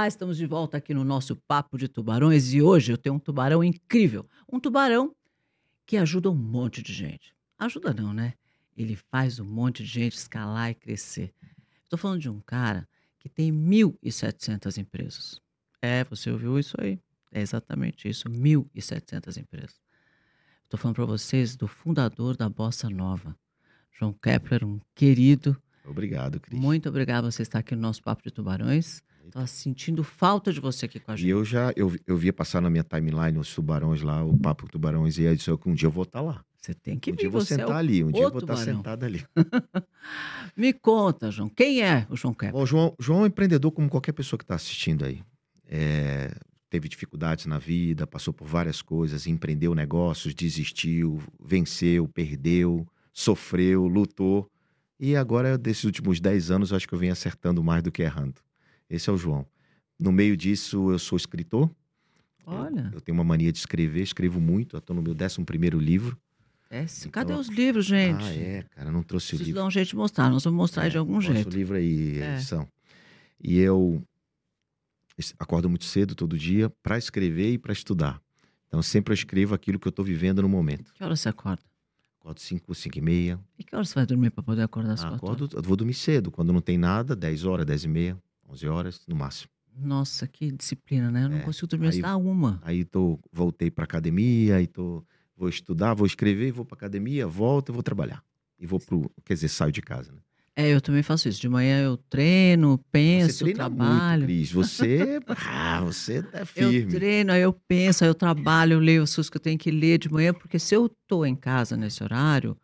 Olá, estamos de volta aqui no nosso Papo de Tubarões e hoje eu tenho um tubarão incrível. Um tubarão que ajuda um monte de gente. Ajuda não, né? Ele faz um monte de gente escalar e crescer. Estou falando de um cara que tem 1.700 empresas. É, você ouviu isso aí? É exatamente isso, 1.700 empresas. Estou falando para vocês do fundador da Bossa Nova, João Kepler, um querido. Obrigado, Cris. Muito obrigado por você estar aqui no nosso Papo de Tubarões. Estou sentindo falta de você aqui com a gente. E eu já, eu, eu via passar na minha timeline os tubarões lá, o Papo Tubarões, e aí disse que um dia eu vou estar tá lá. Você tem que um vir, dia eu vou é sentar o- ali, um dia eu vou estar tubarão. sentado ali. Me conta, João, quem é o João Kepler? Bom, João, João é um empreendedor como qualquer pessoa que está assistindo aí. É, teve dificuldades na vida, passou por várias coisas, empreendeu negócios, desistiu, venceu, perdeu, sofreu, lutou. E agora, desses últimos 10 anos, eu acho que eu venho acertando mais do que errando. Esse é o João. No meio disso, eu sou escritor. Olha, Eu tenho uma mania de escrever, escrevo muito. Estou no meu 11 primeiro livro. é, então- cadê os livros, gente? Ah, é, cara, não trouxe o Preciso livro. dar um jeito de mostrar, nós vamos mostrar de algum jeito. o livro aí, É. edição. E eu acordo muito cedo todo dia para escrever e para estudar. Então sempre eu escrevo aquilo que eu estou vivendo no momento. Que horas você acorda? Acordo 5, 5 e meia. E que horas você vai dormir para poder acordar às Ah, acordo, eu vou dormir cedo. Quando não tem nada, 10 horas, 10 e meia, 11 horas no máximo. Nossa, que disciplina, né? Eu não É, consigo dormir aí- uma. Aí tô, voltei para academia, aí tô, vou estudar, vou escrever, vou para academia, volto e vou trabalhar. E vou pro, quer dizer, saio de casa, né? É, eu também faço isso. De manhã eu treino, penso, você treina trabalho. muito, Cris. Você, ah, você é eu firme. treino, aí eu penso, aí eu trabalho, eu leio as coisas que eu tenho que ler de manhã, porque se eu tô em casa nesse horário,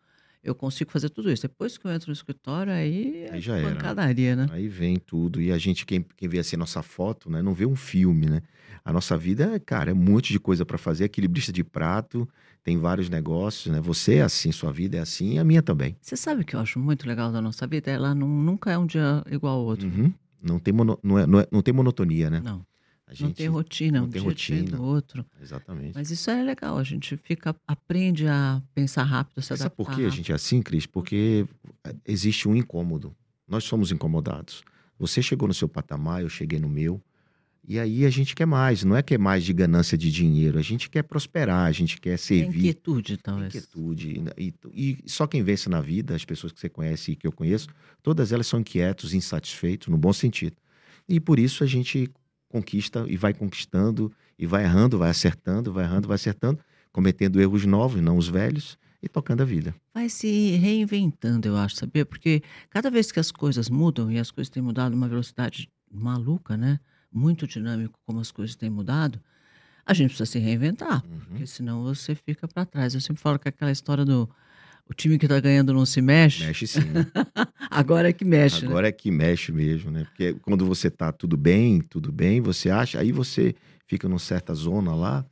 eu consigo fazer tudo isso. Depois que eu entro no escritório, aí é Aí já né? pancadaria, né? Aí vem tudo. E a gente, quem, quem vê assim a nossa foto, né? Não vê um filme, né? A nossa vida, é, cara, é um monte de coisa para fazer. Equilibrista de prato, tem vários negócios, né? Você é assim, sua vida é assim e a minha também. Você sabe o que eu acho muito legal da nossa vida? Ela não, nunca é um dia igual ao outro. Uhum. Não, tem mono- não, é- não é- não tem monotonia, né? Não, A não tem rotina, não um tem dia rotina. do outro. Exatamente. Mas isso é legal, a gente fica, aprende a pensar rápido, se Sabe adaptar. por que a gente é assim, Cris? Porque existe um incômodo. Nós somos incomodados. Você chegou no seu patamar, eu cheguei no meu. E aí a gente quer mais. Não é que é mais de ganância de dinheiro. A gente quer prosperar, a gente quer servir. inquietude, talvez. Inquietude. E, e só quem vence na vida, as pessoas que você conhece e que eu conheço, todas elas são inquietos, insatisfeitos, no bom sentido. E por isso a gente conquista e vai conquistando, e vai errando, vai acertando, vai errando, vai acertando, cometendo erros novos, não os velhos, e tocando a vida. Vai se reinventando, eu acho, sabia? Porque cada vez que as coisas mudam, e as coisas têm mudado numa velocidade maluca, né? Muito dinâmico como as coisas têm mudado, a gente precisa se reinventar, Uhum. porque senão você fica para trás. Eu sempre falo que é aquela história do o time que tá ganhando não se mexe, Mexe sim. né? agora é que mexe, né? Agora é que mexe mesmo, né? Porque quando você tá tudo bem, tudo bem, você acha, aí você fica numa certa zona lá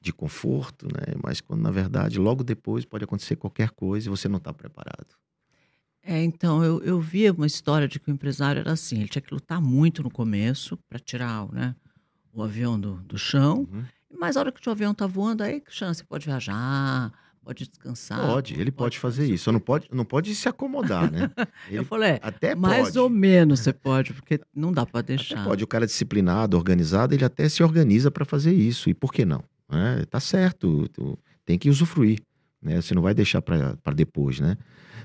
de conforto, né? Mas quando na verdade logo depois pode acontecer qualquer coisa e você não está preparado. É, então, eu, eu via uma história de que o empresário era assim, ele tinha que lutar muito no começo para tirar né, o avião do, do chão, Uhum. mas a hora que o avião tá voando, aí que chance, pode viajar, pode descansar. Pode, ele pode fazer fazer isso. Só não pode, não pode se acomodar, né? Eu Ele falei, é, até mais pode. ou menos você pode, porque não dá para Até deixar. pode. O cara disciplinado, organizado, ele até se organiza para fazer isso. E por que não? né? Tá certo, tem que usufruir. Né? Você não vai deixar para depois, né?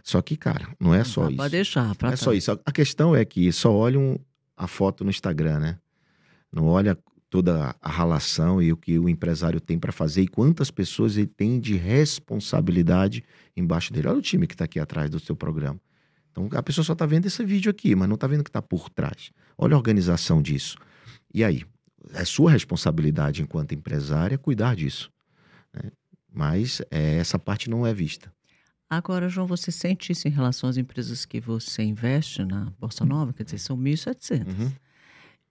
Só que, cara, não é só dá isso. para deixar. Pra Não é só isso. A questão é que só olham a foto no Instagram, né? Não olha toda a relação e o que o empresário tem para fazer e quantas pessoas ele tem de responsabilidade embaixo dele. Olha o time que está aqui atrás do seu programa. Então a pessoa só está vendo esse vídeo aqui, mas não está vendo o que está por trás. Olha a organização disso. E aí? É sua responsabilidade enquanto empresária cuidar disso. né? Mas é, essa parte não é vista. Agora, João, você sente isso em relação às empresas que você investe na Bolsa Nova? Quer dizer, são 1.700. Uhum.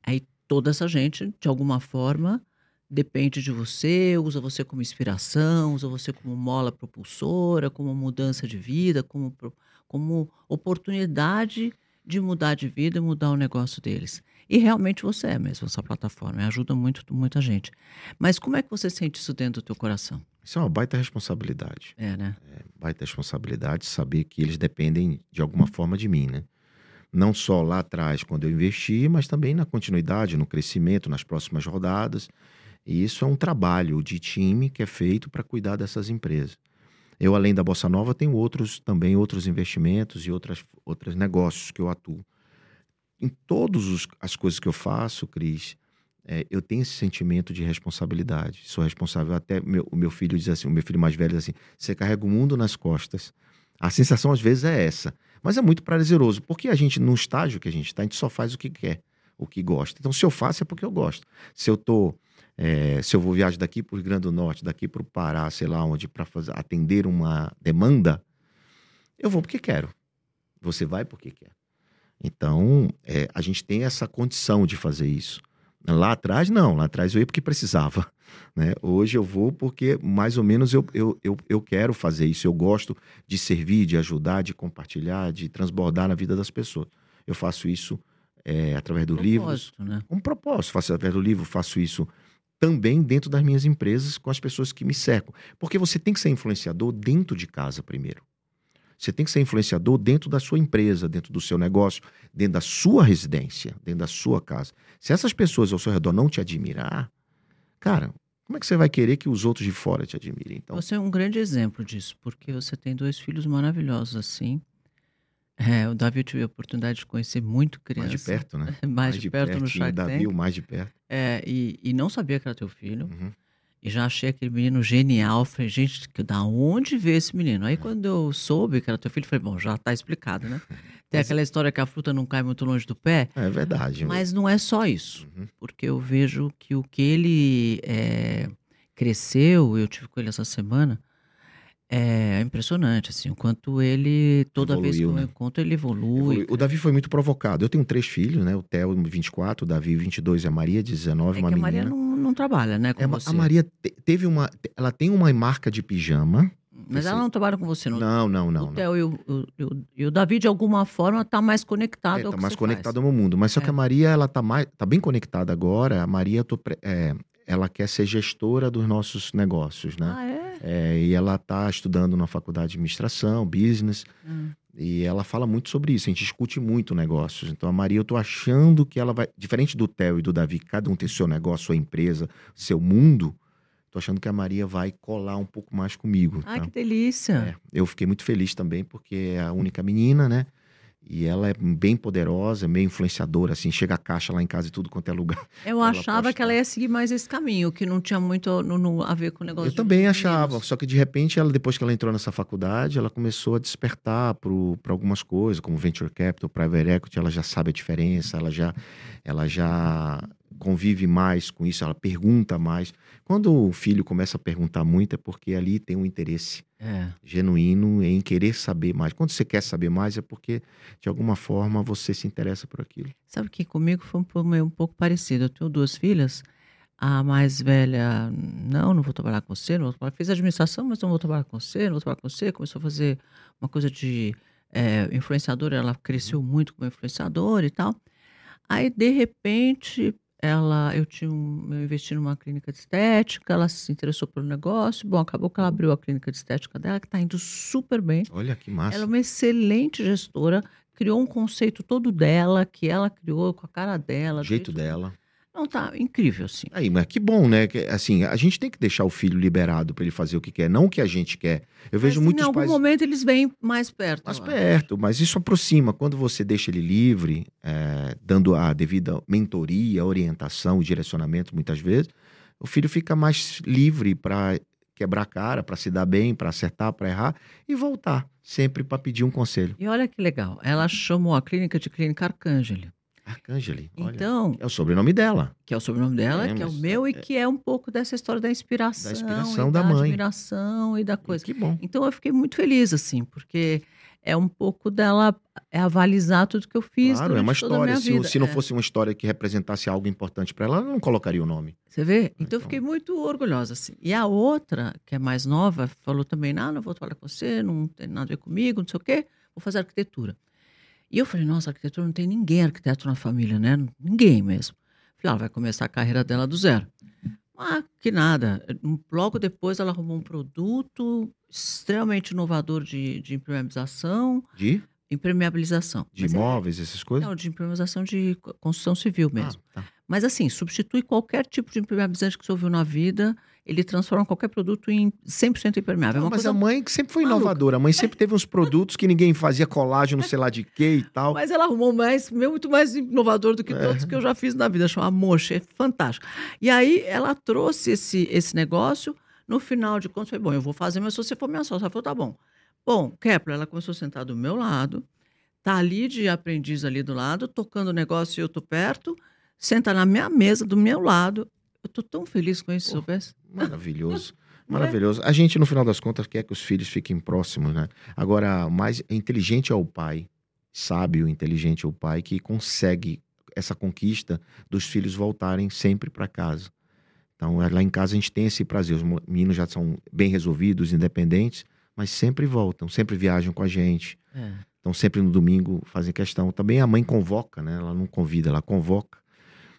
Aí toda essa gente, de alguma forma, depende de você, usa você como inspiração, usa você como mola propulsora, como mudança de vida, como, como oportunidade de mudar de vida e mudar o negócio deles. E realmente você é mesmo essa plataforma, e ajuda muito, muita gente. Mas como é que você sente isso dentro do teu coração? Isso é uma baita responsabilidade. É, né? baita responsabilidade saber que eles dependem de alguma forma de mim, né? Não só lá atrás, quando eu investi, mas também na continuidade, no crescimento, nas próximas rodadas. E isso é um trabalho de time que é feito para cuidar dessas empresas. Eu, além da Bossa Nova, tenho outros também outros investimentos e outras, outros negócios que eu atuo. Em todas as coisas que eu faço, Cris, é, eu tenho esse sentimento de responsabilidade. Sou responsável até meu, o meu filho diz assim, o meu filho mais velho diz assim: você carrega o mundo nas costas. A sensação às vezes é essa, mas é muito prazeroso porque a gente no estágio que a gente está, a gente só faz o que quer, o que gosta. Então, se eu faço é porque eu gosto. Se eu tô é, se eu vou viajar daqui para o Grande do Norte, daqui para o Pará, sei lá onde, para atender uma demanda, eu vou porque quero. Você vai porque quer. Então, é, a gente tem essa condição de fazer isso. Lá atrás, não. Lá atrás eu ia porque precisava. Né? Hoje eu vou porque, mais ou menos, eu, eu, eu, eu quero fazer isso. Eu gosto de servir, de ajudar, de compartilhar, de transbordar na vida das pessoas. Eu faço isso é, através do livro. Né? Um propósito. Faço através do livro, faço isso também dentro das minhas empresas, com as pessoas que me cercam. Porque você tem que ser influenciador dentro de casa primeiro. Você tem que ser influenciador dentro da sua empresa, dentro do seu negócio, dentro da sua residência, dentro da sua casa. Se essas pessoas ao seu redor não te admirar, cara, como é que você vai querer que os outros de fora te admirem? Então? Você é um grande exemplo disso, porque você tem dois filhos maravilhosos assim. É, o Davi eu tive a oportunidade de conhecer muito criança. Mais de perto, né? mais, mais de, de perto, perto no Shark Tank. Davi, o mais de perto. É, e, e não sabia que era teu filho. Uhum. E já achei aquele menino genial. Falei, gente, da onde veio esse menino? Aí quando eu soube que era teu filho, falei, bom, já tá explicado, né? Tem aquela história que a fruta não cai muito longe do pé. É verdade. Mas não é só isso. Uhum. Porque eu vejo que o que ele é, cresceu, eu tive com ele essa semana, é impressionante, assim, o quanto ele, toda Evoluiu, vez que eu né? encontro, ele evolui. evolui. O Davi foi muito provocado. Eu tenho três filhos, né? O Theo, 24, o Davi, 22 e a Maria, 19, é uma que menina. a Maria não, não trabalha, né, com é, você. A Maria teve uma... Ela tem uma marca de pijama. Mas ela não trabalha com você, não? Não, não, não. O Theo e o, o, e o, Davi, de alguma forma, está mais conectado é, ao tá mais conectado faz. ao mundo. Mas só que a é. Maria, ela tá, mais, tá bem conectada agora. A Maria, tô, é, ela quer ser gestora dos nossos negócios, né? Ah, é? É, e ela está estudando na faculdade de administração, business, hum. e ela fala muito sobre isso. A gente discute muito negócios. Então a Maria, eu estou achando que ela vai, diferente do Theo e do Davi, que cada um tem seu negócio, sua empresa, seu mundo. Tô achando que a Maria vai colar um pouco mais comigo. Ai, tá? que delícia! É, eu fiquei muito feliz também, porque é a única menina, né? E ela é bem poderosa, meio influenciadora, assim, chega a caixa lá em casa e tudo quanto é lugar. Eu achava que ela ia seguir mais esse caminho, que não tinha muito no, no, a ver com o negócio Eu também achava, só que de repente, ela depois que ela entrou nessa faculdade, ela começou a despertar para algumas coisas, como Venture Capital, Private Equity, ela já sabe a diferença, ela já, ela já convive mais com isso, ela pergunta mais. Quando o filho começa a perguntar muito, é porque ali tem um interesse é. genuíno em querer saber mais. Quando você quer saber mais, é porque, de alguma forma, você se interessa por aquilo. Sabe que comigo foi um, um pouco parecido. Eu tenho duas filhas. A mais velha, não, não vou trabalhar com você, não vou trabalhar. Fiz administração, mas não vou trabalhar com você, não vou trabalhar com você. Começou a fazer uma coisa de é, influenciadora, ela cresceu muito como influenciadora e tal. Aí, de repente, ela, eu tinha um, eu investi numa clínica de estética, ela se interessou pelo negócio. Bom, acabou que ela abriu a clínica de estética dela, que está indo super bem. Olha que massa. Ela é uma excelente gestora, criou um conceito todo dela, que ela criou com a cara dela. O jeito dela. Não, tá incrível, assim. Aí, mas que bom, né? Que, assim, a gente tem que deixar o filho liberado para ele fazer o que quer, não o que a gente quer. Eu vejo mas, muitos em algum pais... momento eles vêm mais perto. Mais perto, mas isso aproxima. Quando você deixa ele livre, é, dando a devida mentoria, orientação, direcionamento, muitas vezes, o filho fica mais livre para quebrar a cara, para se dar bem, para acertar, para errar e voltar sempre para pedir um conselho. E olha que legal, ela chamou a clínica de clínica Arcângeli. Arcangeli. Então. É o sobrenome dela. Que é o sobrenome dela, é, que é o meu, é, e que é um pouco dessa história da inspiração. Da inspiração da, da mãe. admiração e da coisa. E que bom. Então eu fiquei muito feliz, assim, porque é um pouco dela é avalizar tudo que eu fiz. Claro, é uma história. Se, se, não é. fosse uma história que representasse algo importante para ela, ela não colocaria o nome. Você vê? Então, então, eu fiquei muito orgulhosa, assim. E a outra, que é mais nova, falou também: não, não vou falar com você, não tem nada a ver comigo, não sei o quê, vou fazer arquitetura. E eu falei, nossa, arquitetura não tem ninguém arquiteto na família, né? Ninguém mesmo. Falei, ela vai começar a carreira dela do zero. Ah, que nada. Logo depois ela arrumou um produto extremamente inovador de, de impermeabilização. De? Impermeabilização. De Mas é- imóveis, essas coisas? Não, de impermeabilização de co- construção civil mesmo. Ah, tá. Mas assim, substitui qualquer tipo de impermeabilizante que você ouviu na vida, ele transforma qualquer produto em 100% impermeável. é Não, uma mas coisa a mãe que sempre foi maluca. inovadora. A mãe sempre teve uns produtos que ninguém fazia colágeno, sei lá de quê e tal. Mas ela arrumou mais, muito mais inovador do que É. todos que eu já fiz na vida, chama Mocha, é fantástico. E aí ela trouxe esse, esse negócio, no final de contas, foi bom, eu vou fazer, mas se você for minha sócia, ela falou, tá bom. Bom, Kepler, ela começou a sentar do meu lado, tá ali de aprendiz ali do lado, tocando o negócio e eu tô perto, senta na minha mesa, do meu lado. Eu tô tão feliz com isso, soubesse. Maravilhoso. Não é? Maravilhoso. A gente, no final das contas, quer que os filhos fiquem próximos, né? Agora, mais inteligente é o pai, sábio, inteligente é o pai, que consegue essa conquista dos filhos voltarem sempre para casa. Então, é, lá em casa a gente tem esse prazer. Os meninos já são bem resolvidos, independentes, mas sempre voltam, sempre viajam com a gente. É. Então, sempre no domingo fazem questão. Também a mãe convoca, né? Ela não convida, ela convoca.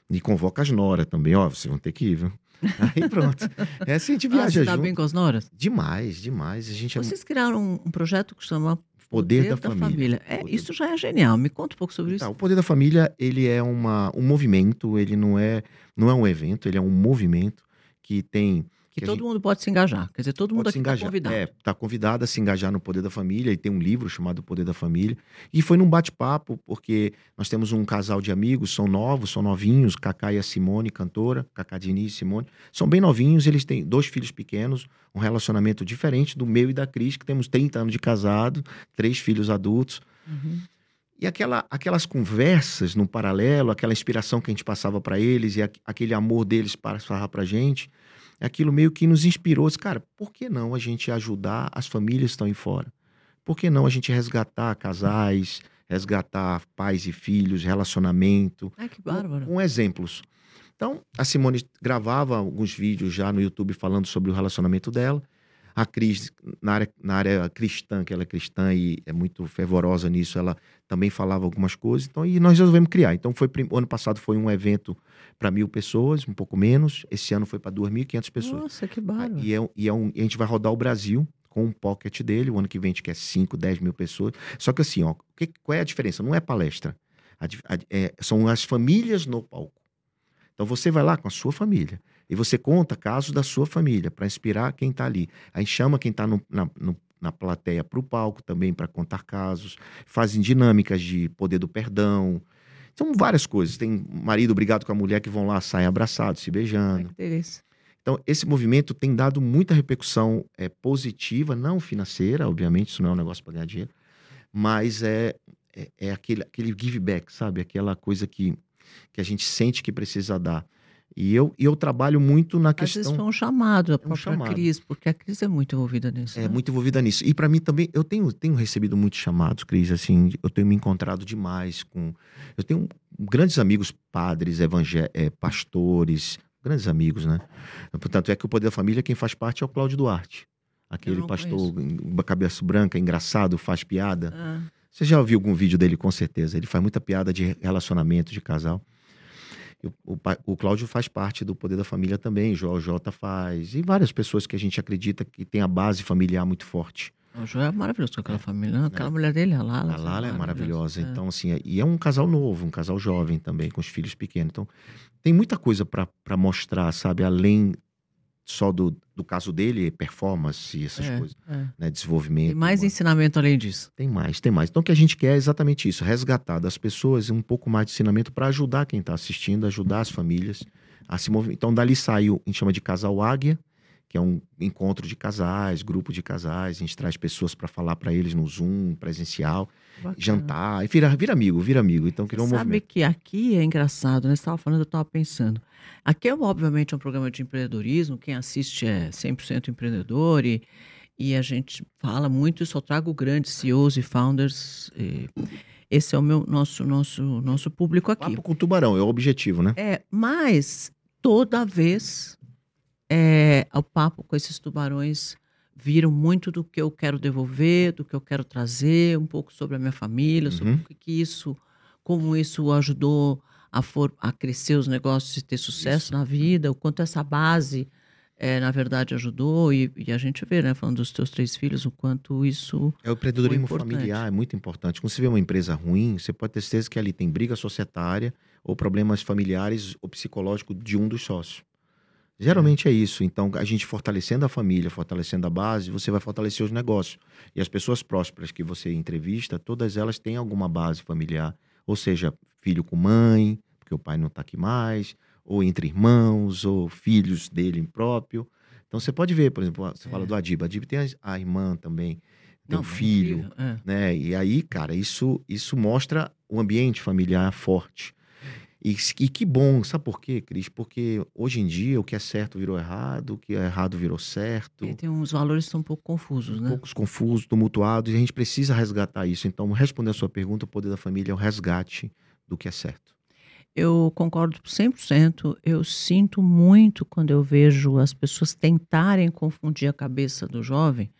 E convoca as noras também. Ó, vocês vão ter que ir, viu? Aí pronto. É assim, a gente Ah, viaja você tá junto. bem com as noras? Demais, demais. A gente é Vocês criaram um, projeto que chama poder, da, família. É, Poder- isso já é genial. Me conta um pouco sobre Tá, isso. o poder da família, ele é uma, um movimento, ele não é, não é um evento, ele é um movimento que tem Que, todo gente- mundo pode se engajar. Quer dizer, todo mundo pode se aqui está convidado. É, tá convidado a se engajar no poder da família e tem um livro chamado Poder da Família. E foi num bate-papo, porque nós temos um casal de amigos, são novos, são novinhos, Cacá e a Simone, cantora, Cacá Diniz e Simone. São bem novinhos, eles têm dois filhos pequenos, um relacionamento diferente do meu e da Cris, que temos 30 anos de casado, três filhos adultos. Uhum. E aquela, aquelas conversas no paralelo, aquela inspiração que a gente passava para eles e a- aquele amor deles passava para a gente, aquilo meio que nos inspirou. Disse, Cara, por que não a gente ajudar as famílias que estão aí fora? Por que não a gente resgatar casais, resgatar pais e filhos, relacionamento, Ai, que com, bárbaro. com exemplos. Então, a Simone gravava alguns vídeos já no YouTube falando sobre o relacionamento dela. A Cris, na área, na área cristã, que ela é cristã e é muito fervorosa nisso, ela também falava algumas coisas. Então, e nós resolvemos criar. Então, foi ano passado foi um evento para mil pessoas, um pouco menos. Esse ano foi para 2.500 pessoas. Nossa, que bárbaro. E, é, e é um, e a gente vai rodar o Brasil com um pocket dele. O ano que vem a gente quer 5, 10 mil pessoas. Só que assim, ó, que, qual é a diferença? Não é palestra. A a- é- são as famílias no palco. Então você vai lá com a sua família e você conta casos da sua família para inspirar quem está ali. Aí chama quem está na, no- na plateia para o palco também para contar casos. Fazem dinâmicas de poder do perdão. São várias coisas. Tem marido brigado com a mulher que vão lá, saem abraçados, se beijando. delícia. Então, esse movimento tem dado muita repercussão é, positiva, não financeira, obviamente, isso não é um negócio para ganhar dinheiro, mas é, é, é aquele, aquele give back, sabe? Aquela coisa que, que a gente sente que precisa dar. E eu, eu trabalho muito na Às vezes questão. foi um chamado da um própria chamado. Cris, porque a Cris é muito envolvida nisso. É né? muito envolvida nisso. E para mim também, eu tenho, tenho recebido muitos chamados, Cris, assim, eu tenho me encontrado demais com... Eu tenho grandes amigos padres, evangé eh, pastores, grandes amigos, né? Portanto, é que o Poder da Família, quem faz parte é o Cláudio Duarte. Aquele pastor, com cabeça branca, engraçado, faz piada. Ah, Você já ouviu algum vídeo dele, com certeza. Ele faz muita piada de relacionamento, de casal. O, o, o Cláudio faz parte do Poder da Família também, Joel J faz. E várias pessoas que a gente acredita que tem a base familiar muito forte. o João é maravilhoso com aquela família. Não, aquela mulher dele, a Lala. A Lala é maravilhosa. É. Então, assim, é- e é um casal novo, um casal jovem também, com os filhos pequenos. Então, tem muita coisa para mostrar, sabe? Além só do, do caso dele, performance e essas É, coisas, é. né? Desenvolvimento. Tem mais humano. ensinamento além disso. Tem mais, tem mais. Então, o que a gente quer é exatamente isso: resgatar das pessoas um pouco mais de ensinamento para ajudar quem está assistindo, ajudar as famílias a se movimentar. Então, dali saiu, a gente chama de Casal Águia, que é um encontro de casais, grupo de casais. A gente traz pessoas para falar para eles no Zoom, presencial, Bacana. jantar, e vira, vira amigo, vira amigo. Então, criou um Sabe movimento. que aqui é engraçado, né? Você estava falando, eu estava pensando. Aqui é, obviamente, um programa de empreendedorismo. Quem assiste é 100% empreendedor e, e a gente fala muito, eu só trago grandes CEOs e founders. e esse é o meu, nosso, nosso, nosso público aqui. Papo com tubarão, é o objetivo, né? É, mas toda vez é, o papo com esses tubarões viram muito do que eu quero devolver, do que eu quero trazer, um pouco sobre a minha família, sobre Uhum. o que, isso, como isso ajudou a, for, a crescer os negócios e ter sucesso Isso. na vida, o quanto essa base é, na verdade, ajudou. E, e, a gente vê, né, falando dos teus três filhos, o quanto isso. É o empreendedorismo familiar, é muito importante. Quando você vê uma empresa ruim, você pode ter certeza que ali tem briga societária ou problemas familiares ou psicológicos de um dos sócios. Geralmente é. é isso. Então, a gente fortalecendo a família, fortalecendo a base, você vai fortalecer os negócios. E as pessoas prósperas que você entrevista, todas elas têm alguma base familiar. Ou seja, filho com mãe, porque o pai não está aqui mais, ou entre irmãos, ou filhos dele próprio. Então você pode ver, por exemplo, você é. fala do Adib. Adib tem a, irmã também, tem o um filho, é. né? E aí, cara, isso, isso mostra o ambiente familiar forte. E, e, que bom, sabe por quê, Cris? Porque hoje em dia o que é certo virou errado, o que é errado virou certo. É, tem uns valores que são um pouco confusos, né? Um poucos confusos, tumultuados, e a gente precisa resgatar isso. Então, responder a sua pergunta, o poder da família é o resgate do que é certo. Eu concordo 100%. Eu sinto muito quando eu vejo as pessoas tentarem confundir a cabeça do jovem.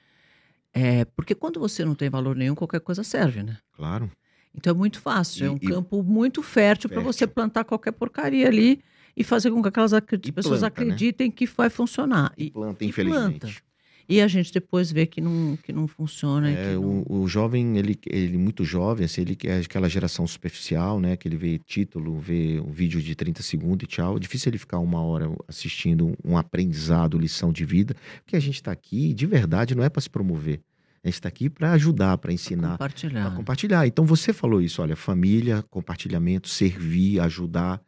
É, porque quando você não tem valor nenhum, qualquer coisa serve, né? Claro. Então é muito fácil. E, é um e, campo muito fértil, fértil. para você plantar qualquer porcaria ali e fazer com que aquelas pessoas planta, né? acreditem né? que vai funcionar. E, planta, infelizmente. Planta. E a gente depois vê que não, que não funciona. É, não... O, o, jovem, ele, ele muito jovem, assim, ele é aquela geração superficial, né? Que ele vê título, vê um vídeo de 30 segundos e tchau. É difícil ele ficar uma hora assistindo um aprendizado, lição de vida. Porque a gente está aqui, de verdade, não é para se promover. A gente está aqui para ajudar, para ensinar. Compartilhar. Para compartilhar. Então você falou isso, olha, família, compartilhamento, servir, ajudar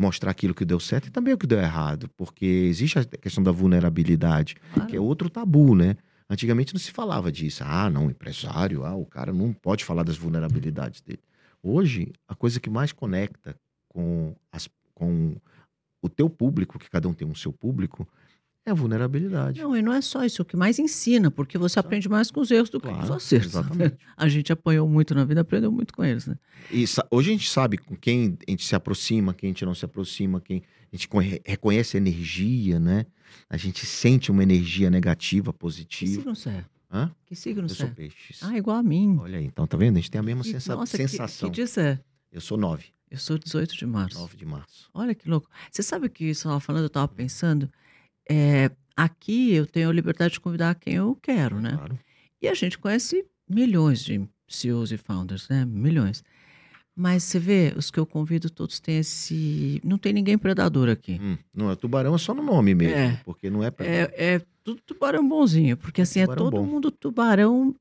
mostrar aquilo que deu certo e também o que deu errado, porque existe a questão da vulnerabilidade, claro. que é outro tabu, né? Antigamente não se falava disso. Ah, não, empresário, ah, o cara não pode falar das vulnerabilidades dele. Hoje, a coisa que mais conecta com, as, com o teu público, que cada um tem um seu público, é a vulnerabilidade. Não, e não é só isso, o que mais ensina, porque você aprende mais com os erros do que com os acertos. Exatamente. A gente apanhou muito na vida, aprendeu muito com eles, né? E hoje a gente sabe com quem a gente se aproxima, quem a gente não se aproxima, quem a gente reconhece a energia, né? A gente sente uma energia negativa, positiva. Que signo você é? Hã? Que signo você é? Eu sou peixes. Ah, igual a mim. Olha aí, então tá vendo? A gente tem a mesma sensa Nossa, sensação. Que, que dia você é? Eu sou nove. Eu sou 18 de março. 9 de março. Olha que louco. Você sabe o que você estava falando? Eu estava pensando. É, Aqui eu tenho a liberdade de convidar quem eu quero, né? Claro. E a gente conhece milhões de CEOs e founders, né? Milhões. Mas você vê, os que eu convido todos têm esse. Não tem ninguém predador aqui. Hum, não, é tubarão é só no nome mesmo, é, porque não é predador. É, é tudo tubarão bonzinho, porque assim, é todo bom. mundo tubarão.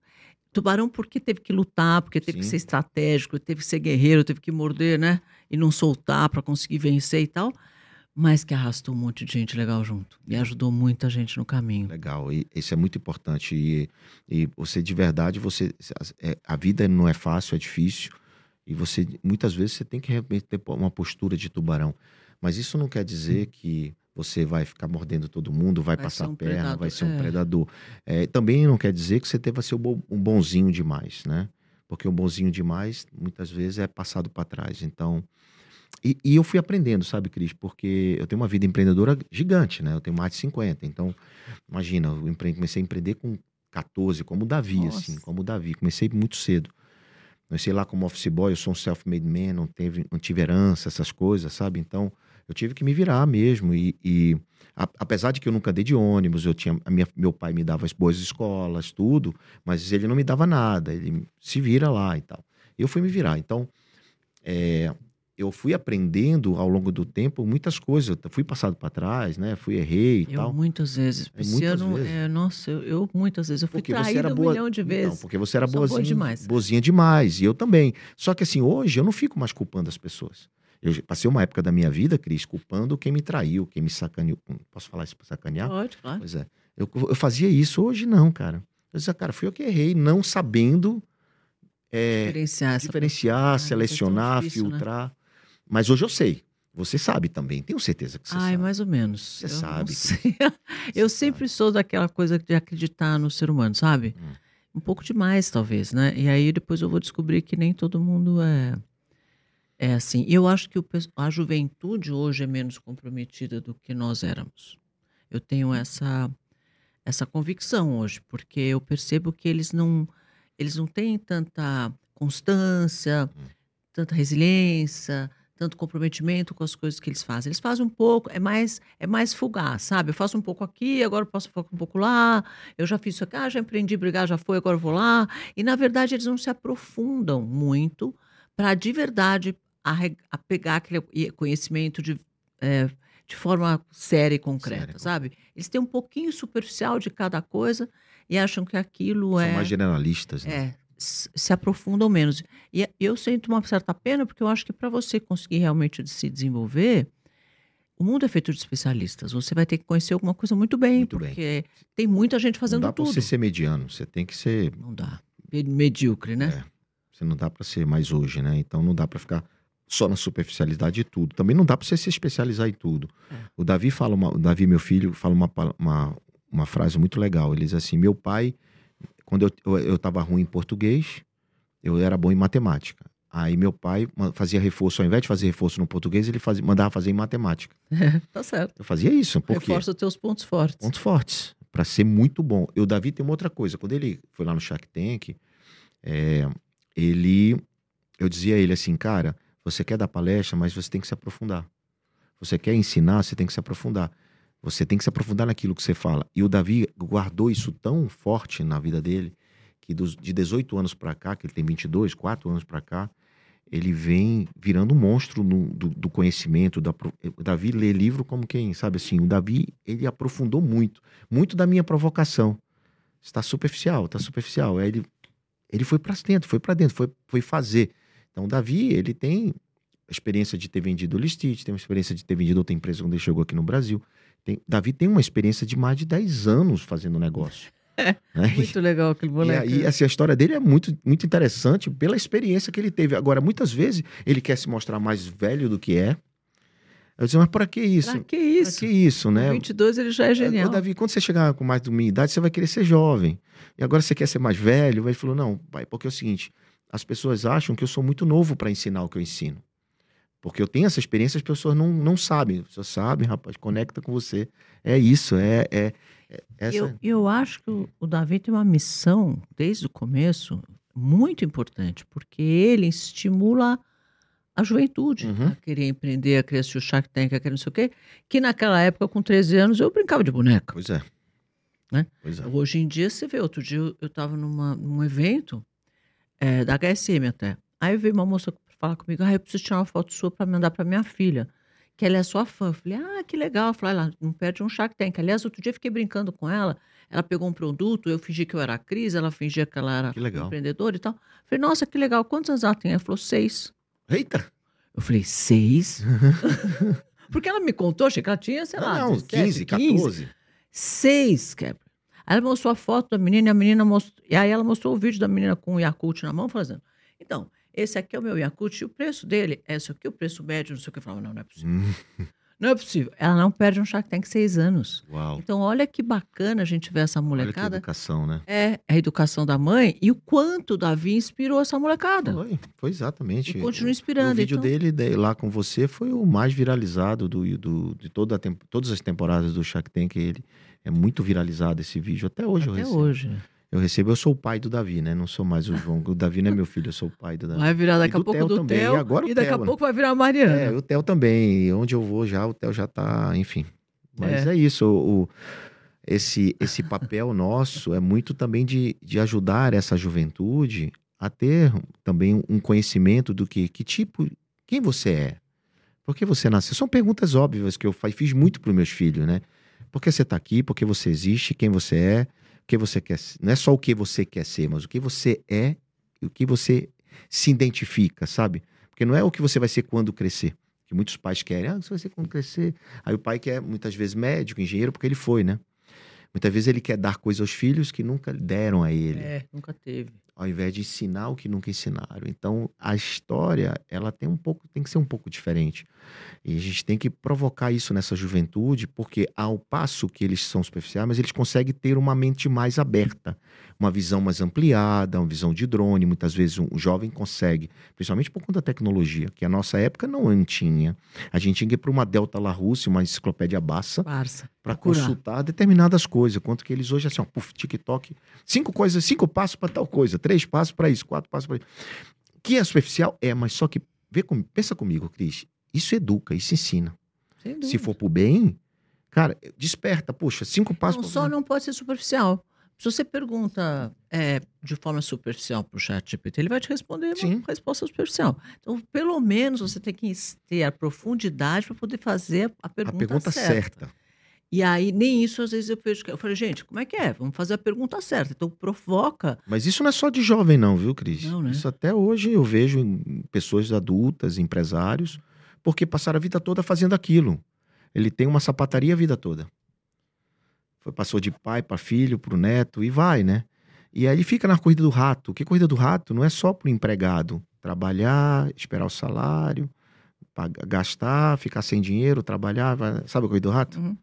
Tubarão porque teve que lutar, porque teve Sim. que ser estratégico, teve que ser guerreiro, teve que morder, né? E não soltar para conseguir vencer e tal mas que arrastou um monte de gente legal junto e ajudou muita gente no caminho. Legal, e isso é muito importante. E, e você, de verdade, você é, a vida não é fácil, é difícil, e você muitas vezes você tem que ter uma postura de tubarão. Mas isso não quer dizer que você vai ficar mordendo todo mundo, vai, vai passar um perna, predador. vai ser um é. predador. É, também não quer dizer que você vai ser um bonzinho demais, né? Porque um bonzinho demais, muitas vezes, é passado para trás. Então, e, e, eu fui aprendendo, sabe, Cris? Porque eu tenho uma vida empreendedora gigante, né? Eu tenho mais de 50. Então, imagina, eu comecei a empreender com 14, como o Davi, assim, Nossa. assim, como o Davi. Comecei muito cedo. Comecei lá como office boy, eu sou um self-made man, não, teve, não tive herança, essas coisas, sabe? Então, eu tive que me virar mesmo. E, e a, apesar de que eu nunca dei de ônibus, eu tinha, minha, meu pai me dava as boas escolas, tudo, mas ele não me dava nada. Ele se vira lá e tal. Eu fui me virar. Então, é, eu fui aprendendo ao longo do tempo muitas coisas. Eu fui passado para trás, né? Fui errei e eu, tal. Muitas vezes. É, muitas vezes. É, nossa, eu, eu, muitas vezes. Eu fui porque traído um boa... milhão de então, vezes. Não, porque você era boazinha, demais. boazinha demais. E eu também. Só que assim, hoje eu não fico mais culpando as pessoas. Eu passei uma época da minha vida, Cris, culpando quem me traiu, quem me sacaneou. Posso falar isso para sacanear? Pode, claro. Pois é. Eu, eu fazia isso, hoje não, cara. Eu dizia, cara, fui eu que errei, não sabendo é, diferenciar, diferenciar é selecionar, é difícil, né? filtrar. Né? Mas hoje eu sei. Você sabe também, tenho certeza que você Ai, sabe. mais ou menos. Você eu sabe. eu sempre sabe. sou daquela coisa de acreditar no ser humano, sabe? Hum. Um pouco demais, talvez, né? E aí depois eu vou descobrir que nem todo mundo é, é assim. E eu acho que o, a juventude hoje é menos comprometida do que nós éramos. Eu tenho essa, essa convicção hoje, porque eu percebo que eles não, eles não têm tanta constância, hum. tanta resiliência, tanto comprometimento com as coisas que eles fazem. Eles fazem um pouco, é mais é mais fugaz, sabe? Eu faço um pouco aqui, agora eu posso fazer um pouco lá. Eu já fiz isso aqui, ah, já empreendi brigar, já foi, agora eu vou lá. E na verdade eles não se aprofundam muito para de verdade a, a pegar aquele conhecimento de, é, de forma séria e concreta, sabe? Eles têm um pouquinho superficial de cada coisa e acham que aquilo São é. São mais generalistas, né? É, se aprofundam menos. E eu sinto uma certa pena, porque eu acho que para você conseguir realmente se desenvolver, o mundo é feito de especialistas. Você vai ter que conhecer alguma coisa muito bem, muito porque bem. tem muita gente fazendo tudo. Não dá para você ser mediano, você tem que ser. Não dá. Medíocre, né? É. Você não dá para ser mais hoje, né? Então não dá para ficar só na superficialidade de tudo. Também não dá para você se especializar em tudo. É. O Davi fala, uma, o Davi, meu filho, fala uma, uma, uma frase muito legal. Ele diz assim: meu pai quando eu, eu, eu tava ruim em português, eu era bom em matemática. Aí meu pai fazia reforço, ao invés de fazer reforço no português, ele fazia, mandava fazer em matemática. É, tá certo. Eu fazia isso. Por Reforça os teus pontos fortes. Pontos fortes. para ser muito bom. E o Davi tem uma outra coisa. Quando ele foi lá no Shark Tank, é, ele. Eu dizia a ele assim, cara, você quer dar palestra, mas você tem que se aprofundar. Você quer ensinar, você tem que se aprofundar. Você tem que se aprofundar naquilo que você fala. E o Davi guardou isso tão forte na vida dele que dos, de 18 anos para cá, que ele tem 22, 4 anos para cá, ele vem virando um monstro no, do, do, conhecimento. Da, o Davi lê livro como quem, sabe assim, o Davi, ele aprofundou muito, muito da minha provocação. Está superficial, está superficial. Aí ele, ele foi para dentro, foi para dentro, foi, foi fazer. Então, o Davi, ele tem experiência de ter vendido o Listite, tem uma experiência de ter vendido outra empresa quando ele chegou aqui no Brasil. Tem, Davi tem uma experiência de mais de 10 anos fazendo negócio. É, né? Muito legal aquele moleque. E aí, assim, a história dele é muito, muito interessante pela experiência que ele teve. Agora, muitas vezes, ele quer se mostrar mais velho do que é. Eu disse, mas para que isso? Para que isso? Para que isso, né? Com 22 ele já é genial. Ô, Davi, quando você chegar com mais de uma idade, você vai querer ser jovem. E agora você quer ser mais velho? Ele falou, não, pai, porque é o seguinte, as pessoas acham que eu sou muito novo para ensinar o que eu ensino. Porque eu tenho essa experiência, as pessoas não, não sabem. As pessoas sabem, rapaz, conecta com você. É isso, é. é, é essa... eu, eu acho que o, o Davi tem uma missão, desde o começo, muito importante, porque ele estimula a juventude uhum. a querer empreender, a querer assistir o Shark Tank, a querer não sei o quê, que naquela época, com 13 anos, eu brincava de boneca. Pois é. Né? Pois é. Hoje em dia, você vê, outro dia eu estava num evento é, da HSM até. Aí veio uma moça falar comigo, ah, eu preciso tirar uma foto sua para mandar para minha filha, que ela é sua fã. Eu falei, ah, que legal. Eu falei, ela não perde um Shark Tank. Aliás, outro dia eu fiquei brincando com ela, ela pegou um produto, eu fingi que eu era a Cris, ela fingia que ela era que empreendedora e tal. Eu falei, nossa, que legal, quantos anos ela tem? Ela falou, seis. Eita! Eu falei, seis? Porque ela me contou, achei que ela tinha, sei lá, não, 17, 15, 14. Seis, quebra. Aí ela mostrou a foto da menina e a menina mostrou. E aí ela mostrou o vídeo da menina com o Yakult na mão, fazendo. Então, esse aqui é o meu Yakult e o preço dele é esse aqui, o preço médio, não sei o que. Eu falava, não, não é possível. Hum. não é possível. Ela não perde um Shark Tank seis anos. Uau. Então, olha que bacana a gente ver essa molecada. Olha que educação, né? É, a educação da mãe e o quanto o Davi inspirou essa molecada. Foi, foi exatamente. E continua inspirando. O vídeo então... dele lá com você foi o mais viralizado do, do, de toda a, todas as temporadas do Shark Tank. Ele é muito viralizado esse vídeo. Até hoje Até hoje eu recebo, eu sou o pai do Davi, né? Não sou mais o João. O Davi não é meu filho, eu sou o pai do Davi. Vai virar daqui a pouco do também. Theo, e, agora e daqui a pouco vai virar a Mariana. É, o Theo também. Onde eu vou já, o Theo já tá, enfim. Mas é, é isso, o, o, esse, esse papel nosso é muito também de, de ajudar essa juventude a ter também um conhecimento do que, que tipo, quem você é. Por que você nasceu? São perguntas óbvias que eu fiz muito para os meus filhos, né? Por que você está aqui? Por que você existe? Quem você é? Que você quer Não é só o que você quer ser, mas o que você é e o que você se identifica, sabe? Porque não é o que você vai ser quando crescer. Que muitos pais querem, ah, você vai ser quando crescer. Aí o pai quer, muitas vezes, médico, engenheiro, porque ele foi, né? Muitas vezes ele quer dar coisas aos filhos que nunca deram a ele. É, nunca teve. Ao invés de ensinar o que nunca ensinaram. Então, a história, ela tem um pouco, tem que ser um pouco diferente. E a gente tem que provocar isso nessa juventude, porque ao passo que eles são superficiais, mas eles conseguem ter uma mente mais aberta, uma visão mais ampliada, uma visão de drone. Muitas vezes um jovem consegue, principalmente por conta da tecnologia, que a nossa época não tinha. A gente tinha que ir para uma Delta La Rússia, uma enciclopédia Barça, para consultar determinadas coisas. Quanto que eles hoje, assim, ó, puf, TikTok, cinco coisas, cinco passos para tal coisa, três passos para isso, quatro passos para isso. Que é superficial? É, mas só que vê com, pensa comigo, Cris. Isso educa, isso ensina. Se for pro bem, cara, desperta. Poxa, cinco passos. Não, pra- só não pode ser superficial. Se você pergunta é, de forma superficial para o chat GPT, ele vai te responder Sim. uma resposta superficial. Então, pelo menos você tem que ter a profundidade para poder fazer a a pergunta, pergunta certa. certa. E aí, nem isso às vezes eu vejo. que- Eu falei, gente, como é que é? Vamos fazer a pergunta certa. Então, provoca. Mas isso não é só de jovem, não, viu, Cris? Não, né? Isso até hoje eu vejo em pessoas adultas, empresários, porque passaram a vida toda fazendo aquilo. Ele tem uma sapataria a vida toda. Foi, passou de pai para filho, para o neto e vai, né? E aí ele fica na corrida do rato. Que corrida do rato não é só para o empregado trabalhar, esperar o salário, pagar- gastar, ficar sem dinheiro, trabalhar. vai- Sabe a corrida do rato? Uhum.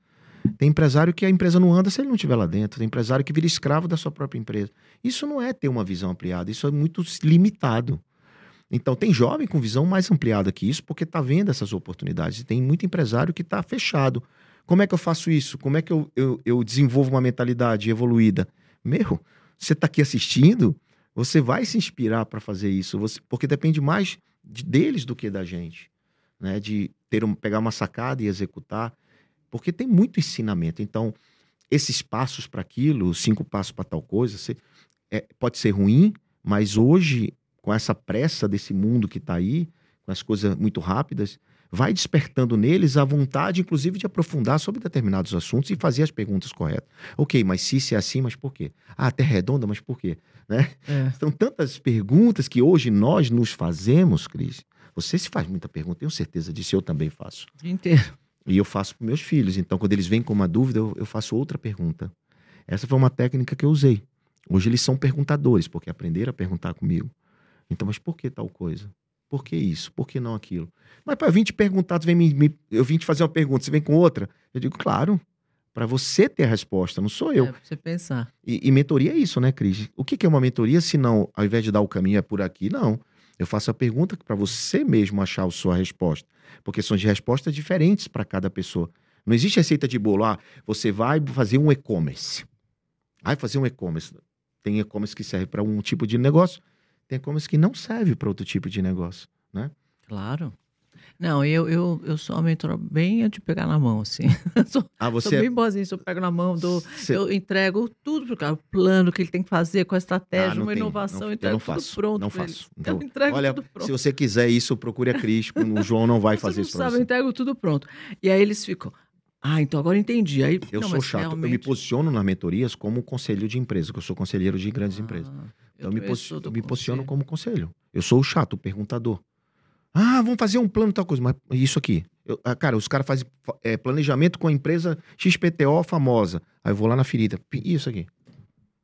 Tem empresário que a empresa não anda se ele não estiver lá dentro. Tem empresário que vira escravo da sua própria empresa. Isso não é ter uma visão ampliada, isso é muito limitado. Então, tem jovem com visão mais ampliada que isso, porque está vendo essas oportunidades. E tem muito empresário que está fechado. Como é que eu faço isso? Como é que eu, eu, eu desenvolvo uma mentalidade evoluída? Meu, você está aqui assistindo, você vai se inspirar para fazer isso, você- porque depende mais de- deles do que da gente. Né? De ter um, pegar uma sacada e executar porque tem muito ensinamento. Então, esses passos para aquilo, cinco passos para tal coisa, você- é, pode ser ruim, mas hoje, com essa pressa desse mundo que está aí, com as coisas muito rápidas, vai despertando neles a vontade, inclusive, de aprofundar sobre determinados assuntos e fazer as perguntas corretas. Ok, mas se isso é assim, mas por quê? Ah, a Terra é redonda, mas por quê? Né? É. São tantas perguntas que hoje nós nos fazemos, Cris. Você se faz muita pergunta, tenho certeza disso, eu também faço. Inteiro. E eu faço para meus filhos. Então, quando eles vêm com uma dúvida, eu, eu faço outra pergunta. Essa foi uma técnica que eu usei. Hoje eles são perguntadores, porque aprenderam a perguntar comigo. Então, mas por que tal coisa? Por que isso? Por que não aquilo? Mas para eu vim te perguntar, vem me, me- eu vim te fazer uma pergunta, você vem com outra? Eu digo, claro, para você ter a resposta, não sou eu. É, você pensar. E, e mentoria é isso, né, Cris? O que, que é uma mentoria se não, ao invés de dar o caminho, é por aqui? Não. Eu faço a pergunta para você mesmo achar a sua resposta. Porque são de respostas diferentes para cada pessoa. Não existe receita de bolo. Ah, você vai fazer um e-commerce. Vai fazer um e-commerce. Tem e-commerce que serve para um tipo de negócio, tem e-commerce que não serve para outro tipo de negócio. Claro. Não, eu, eu, eu sou uma mentora bem de pegar na mão, assim. sou, Ah, sou você. bem boazinha, eu pego na mão, dou, você- eu entrego tudo pro cara, o plano que ele tem que fazer, com a estratégia, Ah, não uma tem. inovação, Não- eu eu entrego não tudo faço, pronto não faço. Então, eu entrego Olha, tudo pronto. se você quiser isso, procure a Cris. o João não vai Você fazer não isso sabe, você. eu entrego tudo pronto. E aí eles ficam, ah, então agora entendi. Aí, Eu não, sou chato. Eu me realmente- posiciono nas mentorias como conselho de empresa, que eu sou conselheiro de grandes empresas. Então eu me, posi- eu me posiciono como conselho. Eu sou o chato, o perguntador. Ah, vamos fazer um plano tal coisa, mas isso aqui. Eu- ah, cara, os caras fazem fa- é, planejamento com a empresa XPTO famosa. Aí eu vou lá na ferida. "Pi, Isso aqui.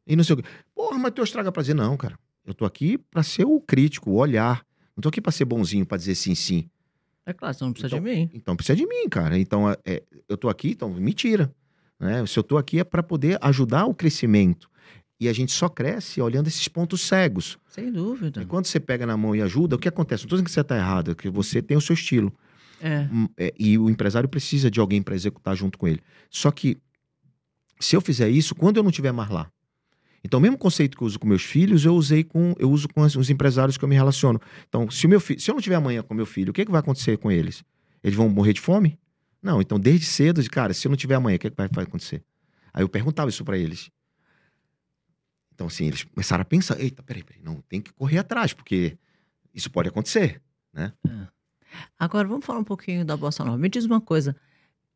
E não sei o quê. Porra, mas tu estraga prazer. Não, cara. Eu tô aqui pra ser o crítico, o olhar. Não tô aqui pra ser bonzinho, pra dizer sim, sim. É claro, você não precisa Então- de mim. Então precisa de mim, cara. Então é, é, eu tô aqui, então me tira. Né? Se eu tô aqui é para poder ajudar o crescimento. E a gente só cresce olhando esses pontos cegos. Sem dúvida. E quando você pega na mão e ajuda, o que acontece? Não tô dizendo que você tá errado, é que você tem o seu estilo. É. Hum, é, e o empresário precisa de alguém para executar junto com ele. Só que se eu fizer isso, quando eu não estiver mais lá. Então, o mesmo conceito que eu uso com meus filhos, eu usei com eu uso com os empresários que eu me relaciono. Então, se o meu filho, se eu não tiver amanhã com meu filho, o que, que vai acontecer com eles? Eles vão morrer de fome? Não, então desde cedo, de cara, se eu não tiver amanhã, o que, que vai, vai acontecer? Aí eu perguntava isso para eles. Então, assim, eles começaram a pensar: eita, peraí, peraí, não, tem que correr atrás, porque isso pode acontecer. Agora, vamos falar um pouquinho da Bossa Nova. Me diz uma coisa.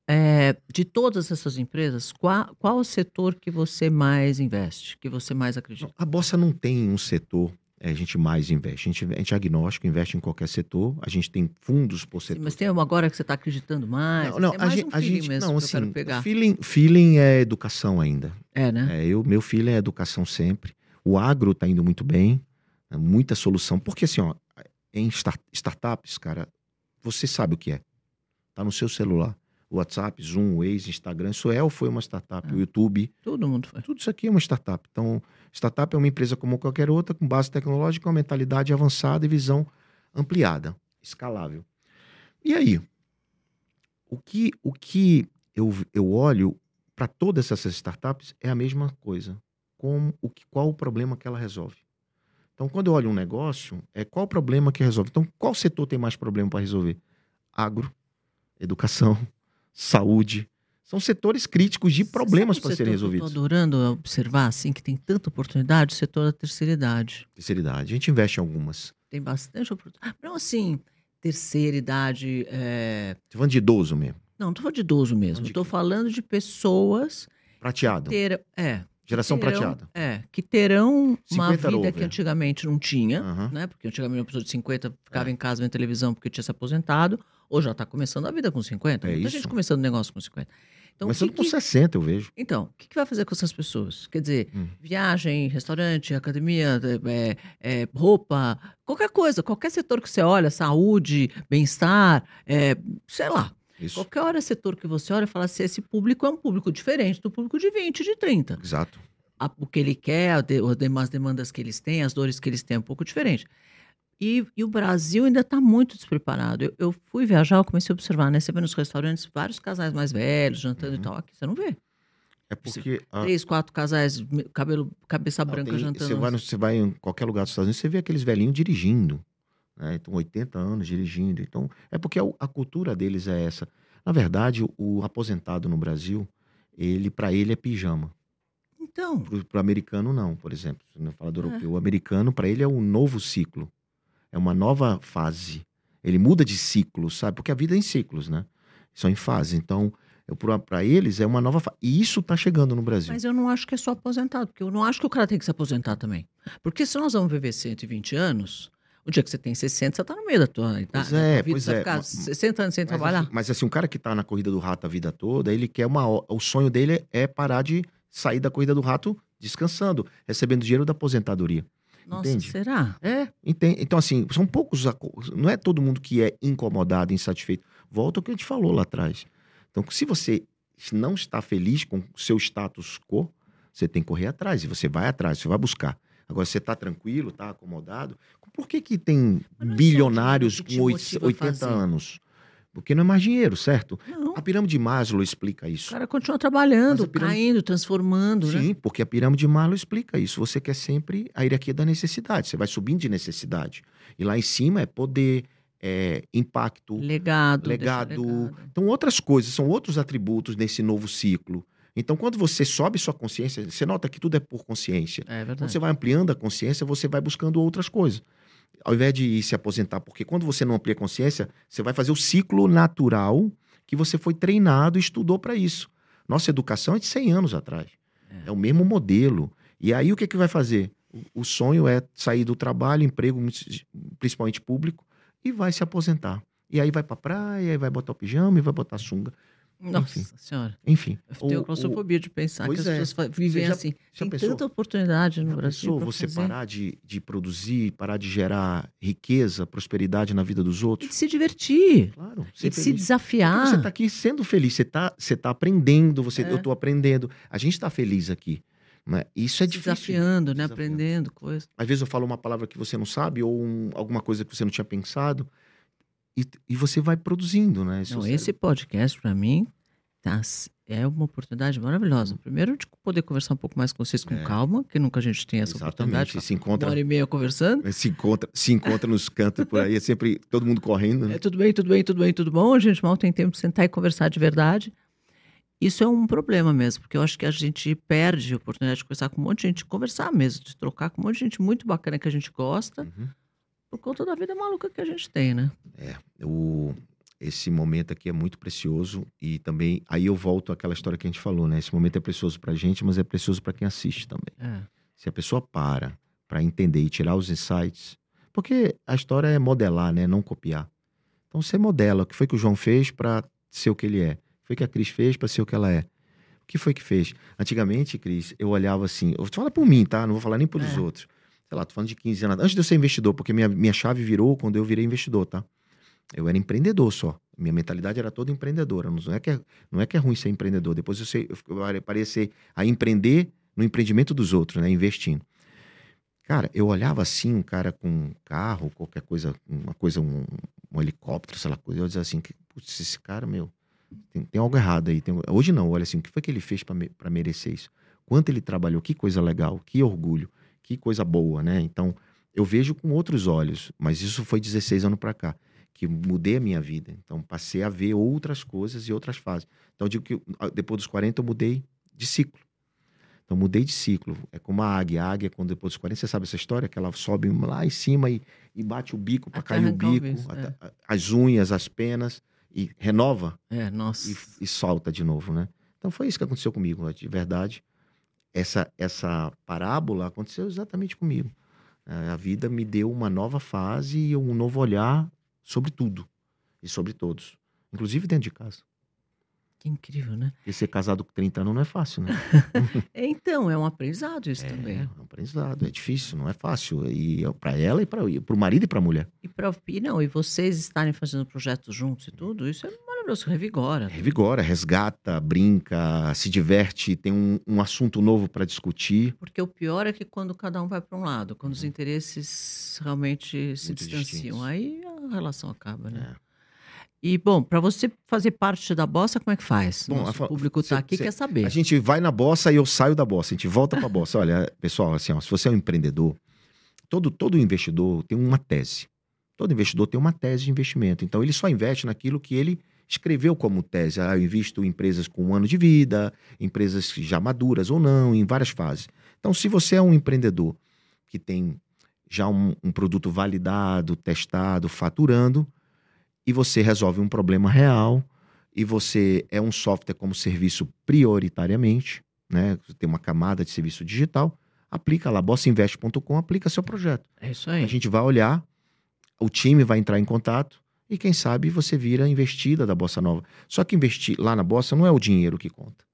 é, de todas essas empresas, qual, qual o setor que você mais investe, que você mais acredita? A Bossa não tem um setor é, a gente mais investe. A gente, a gente é agnóstico, investe em qualquer setor. A gente tem fundos por Sim, setor. mas tem uma agora que você está acreditando mais? não, não, é a mais gente, um a feeling gente mesmo não, assim, pegar. feeling, feeling é educação ainda. É, né? É, eu, meu filho é educação sempre. O agro está indo muito bem, né, muita solução. Porque assim, ó, em star- startups, cara, você sabe o que é. Tá no seu celular. WhatsApp, Zoom, Waze, Instagram, isso é ou foi uma startup? É. O YouTube, Todo mundo foi. tudo isso aqui é uma startup. Então, startup é uma empresa como qualquer outra, com base tecnológica, uma mentalidade avançada e visão ampliada, escalável. E aí, o que, o que eu, eu olho para todas essas startups é a mesma coisa. Como, o que, qual o problema que ela resolve? Então, quando eu olho um negócio, é qual o problema que resolve? Então, qual setor tem mais problema para resolver? Agro, educação, saúde. São setores críticos de problemas para serem resolvidos. Estou adorando observar assim que tem tanta oportunidade o setor da terceira idade. Terceira idade. A gente investe em algumas. Tem bastante oportunidade. Não assim, terceira idade. É... Você falando de idoso mesmo? Não, não estou falando de idoso mesmo. Estou falando de pessoas. Prateado. Ter... É. Geração terão, prateada. É, que terão uma vida over. que antigamente não tinha, Aham. né? Porque antigamente uma pessoa de 50 ficava É. em casa vendo televisão porque tinha se aposentado, ou já está começando a vida com 50. É Muita isso. gente começando negócio com 50. Então, o Começando que com que- 60, eu vejo. então, o que, que vai fazer com essas pessoas? Quer dizer, Hum. viagem, restaurante, academia, é, é, roupa, qualquer coisa, qualquer setor que você olha, saúde, bem-estar, é, sei lá. Isso. Qualquer hora setor que você olha fala assim, esse público é um público diferente do público de 20, de 30. Exato. A- o que ele quer, as demais demandas que eles têm, as dores que eles têm é um pouco diferente. E, e o Brasil ainda está muito despreparado. Eu, eu fui viajar, eu comecei a observar, né? Você vê nos restaurantes vários casais mais velhos jantando Uhum. e tal. Aqui você não vê. É porque. a- Três, quatro casais, cabelo, cabeça Não, branca tem- jantando. Você vai, você vai em qualquer lugar dos Estados Unidos, você vê aqueles velhinhos dirigindo. Né? Então, 80 anos dirigindo. Então, é porque a, a cultura deles é essa. Na verdade, o, o aposentado no Brasil, ele para ele é pijama. Então, Pro, pro americano, não, por exemplo. Se não fala do É. europeu, o americano, para ele é um novo ciclo. É uma nova fase. Ele muda de ciclo, sabe? Porque a vida é em ciclos, né? São em fases. Então, para eles é uma nova fase. E isso está chegando no Brasil. mas eu não acho que é só aposentado, porque eu não acho que o cara tem que se aposentar também. Porque se nós vamos viver 120 anos, o dia que você tem 60, você está no meio da tua idade. Pois da é, vida, pois você vai é. ficar Ma- 60 anos sem Mas trabalhar. assim, mas assim, um cara que tá na corrida do rato a vida toda, ele quer uma. O sonho dele é parar de sair da corrida do rato descansando, recebendo dinheiro da aposentadoria. Nossa, entende? será? É, entende? Então, assim, são poucos. Não é todo mundo que é incomodado, insatisfeito. Volta ao que a gente falou lá atrás. Então, se você não está feliz com o seu status quo, você tem que correr atrás. E você vai atrás, você vai buscar. Agora, você está tranquilo, está acomodado. Por que, que tem é bilionários com oit- motiva a 80 fazer. anos? Porque não é mais dinheiro, certo? Não. A pirâmide de Maslow explica O isso. cara continua trabalhando, pirâmide- caindo, transformando, né? Sim, porque a pirâmide de Maslow explica isso. Você quer sempre a hierarquia da necessidade. Você vai subindo de necessidade. E lá em cima é poder, é impacto, Legado. deixa legado. Então, outras coisas, são outros atributos nesse novo ciclo. Então, quando você sobe sua consciência, você nota que tudo é por consciência. É Quando verdade. você vai ampliando a consciência, você vai buscando outras coisas. Ao invés de ir se aposentar, porque quando você não amplia a consciência, você vai fazer o ciclo natural que você foi treinado e estudou para isso. Nossa educação é de 100 anos atrás. É. É, o mesmo modelo. E aí o que, que vai fazer? O, o sonho é sair do trabalho, emprego, principalmente público, e vai se aposentar. E aí vai pra praia, aí vai botar o pijama e vai botar a sunga. Nossa enfim. senhora. Enfim. Eu tenho claustrofobia de pensar que as é. pessoas vivem já- assim. já Tem pensou? tanta oportunidade no Brasil. pensou você fazer. parar de, de produzir, parar de gerar riqueza, prosperidade na vida dos E outros? de se divertir. Claro. E de se desafiar. Porque você está aqui sendo feliz, você está você tá aprendendo, você, É. eu estou aprendendo. A gente está feliz aqui. Né? Isso é se difícil. desafiando, né? Desafiando. Aprendendo coisas. Às vezes eu falo uma palavra que você não sabe ou um- alguma coisa que você não tinha pensado e, e você vai produzindo, né? Não, cérebro. esse podcast, para mim, tá, é uma oportunidade maravilhosa. Primeiro, de poder conversar um pouco mais com vocês com É. calma, que nunca a gente tem essa oportunidade. Exatamente. Se Uma encontra, hora e meia conversando. se encontra, se encontra nos cantos por aí, é sempre todo mundo correndo, né? É, tudo bem, tudo bem, tudo bem, tudo bom. A gente mal tem tempo de sentar e conversar de verdade. Isso é um problema mesmo, porque eu acho que a gente perde a oportunidade de conversar com um monte de gente, conversar mesmo, de trocar com um monte de gente muito bacana que a gente gosta, Uhum. Por conta da vida maluca que a gente tem, né? O, esse momento aqui é muito precioso e também aí eu volto àquela história que a gente falou, né? Esse momento é precioso pra gente, mas é precioso para quem assiste também. É. Se a pessoa para para entender e tirar os insights, porque a história é modelar, né? Não copiar. Então você modela o que foi que o João fez para ser o que ele é, o que foi que a Cris fez para ser o que ela é. O que foi que fez? Antigamente, Cris, eu olhava assim, eu falar por mim, tá? Não vou falar nem pelos É. outros. Sei lá, tô falando de 15 anos. Antes de eu ser investidor, porque minha, minha chave virou quando eu virei investidor, tá? Eu era empreendedor só. Minha mentalidade era toda empreendedora. Não é que é, não é, que é ruim ser empreendedor. Depois eu, sei, eu parei a empreender no empreendimento dos outros, né? Investindo. Cara, eu olhava assim, um cara com um carro, qualquer coisa, uma coisa, um, um helicóptero, sei lá, coisa. Eu dizia assim, que, putz, esse cara, meu, tem, tem algo errado aí. tem- hoje não, olha assim, o que foi que ele fez para merecer isso? Quanto ele trabalhou, que coisa legal, que orgulho, que coisa boa, né? Então, eu vejo com outros olhos, mas isso foi 16 anos para cá, que mudei a minha vida. Então, passei a ver outras coisas e outras fases. Então, eu digo que ah, depois dos 40 eu mudei de ciclo. Então, mudei de ciclo. É como a águia. A águia, quando depois dos 40, você sabe essa história? Que ela sobe lá em cima e, e bate o bico para cair o bico, vez, é. as unhas, as penas, e renova. É, nossa. E, e solta de novo, né? Então, foi isso que aconteceu comigo, de verdade. Essa, essa parábola aconteceu exatamente comigo. É, a vida me deu uma nova fase e um novo olhar sobre tudo e sobre todos, inclusive dentro de casa. Que incrível, né? E ser casado com 30 anos não é fácil, né? então, é um aprendizado isso é, também. É um aprendizado, é difícil, não é fácil. E para ela e para o marido e para a mulher. E, pra, e não, e vocês estarem fazendo projetos juntos e tudo, isso é maravilhoso, revigora. Revigora, resgata, brinca, se diverte, tem um, um assunto novo para discutir. Porque o pior é que quando cada um vai para um lado, quando os uhum. interesses realmente se Muito distanciam, distintos. aí a relação acaba, né? É. E, bom, para você fazer parte da bossa, como é que faz? Bom, Nosso a, público está aqui, cê, quer saber. A gente vai na bossa e eu saio da bossa, a gente volta para a bossa. Olha, pessoal, assim, ó, se você é um empreendedor, todo, todo investidor tem uma tese. Todo investidor tem uma tese de investimento. Então, ele só investe naquilo que ele escreveu como tese. Ah, eu invisto em empresas com um ano de vida, empresas já maduras ou não, em várias fases. Então, se você é um empreendedor que tem já um, um produto validado, testado, faturando, e você resolve um problema real e você é um software como serviço prioritariamente, né? Tem uma camada de serviço digital, aplica lá, bossinvest.com, aplica seu projeto. É isso aí. A gente vai olhar, o time vai entrar em contato e quem sabe você vira investida da Bossa Nova. Só que investir lá na Bossa não é o dinheiro que conta.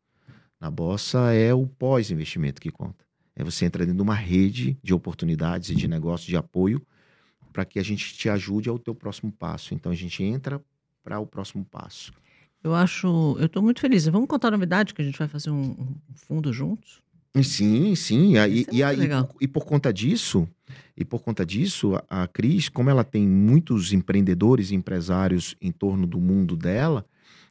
Na Bossa é o pós-investimento que conta. É você entrar dentro de uma rede de oportunidades e de negócios de apoio para que a gente te ajude ao teu próximo passo. Então a gente entra para o próximo passo. Eu acho, eu estou muito feliz. Vamos contar a novidade que a gente vai fazer um, um fundo juntos. Sim, sim. E, e, e, e, por, e, por conta disso, e por conta disso, a, a Cris, como ela tem muitos empreendedores e empresários em torno do mundo dela,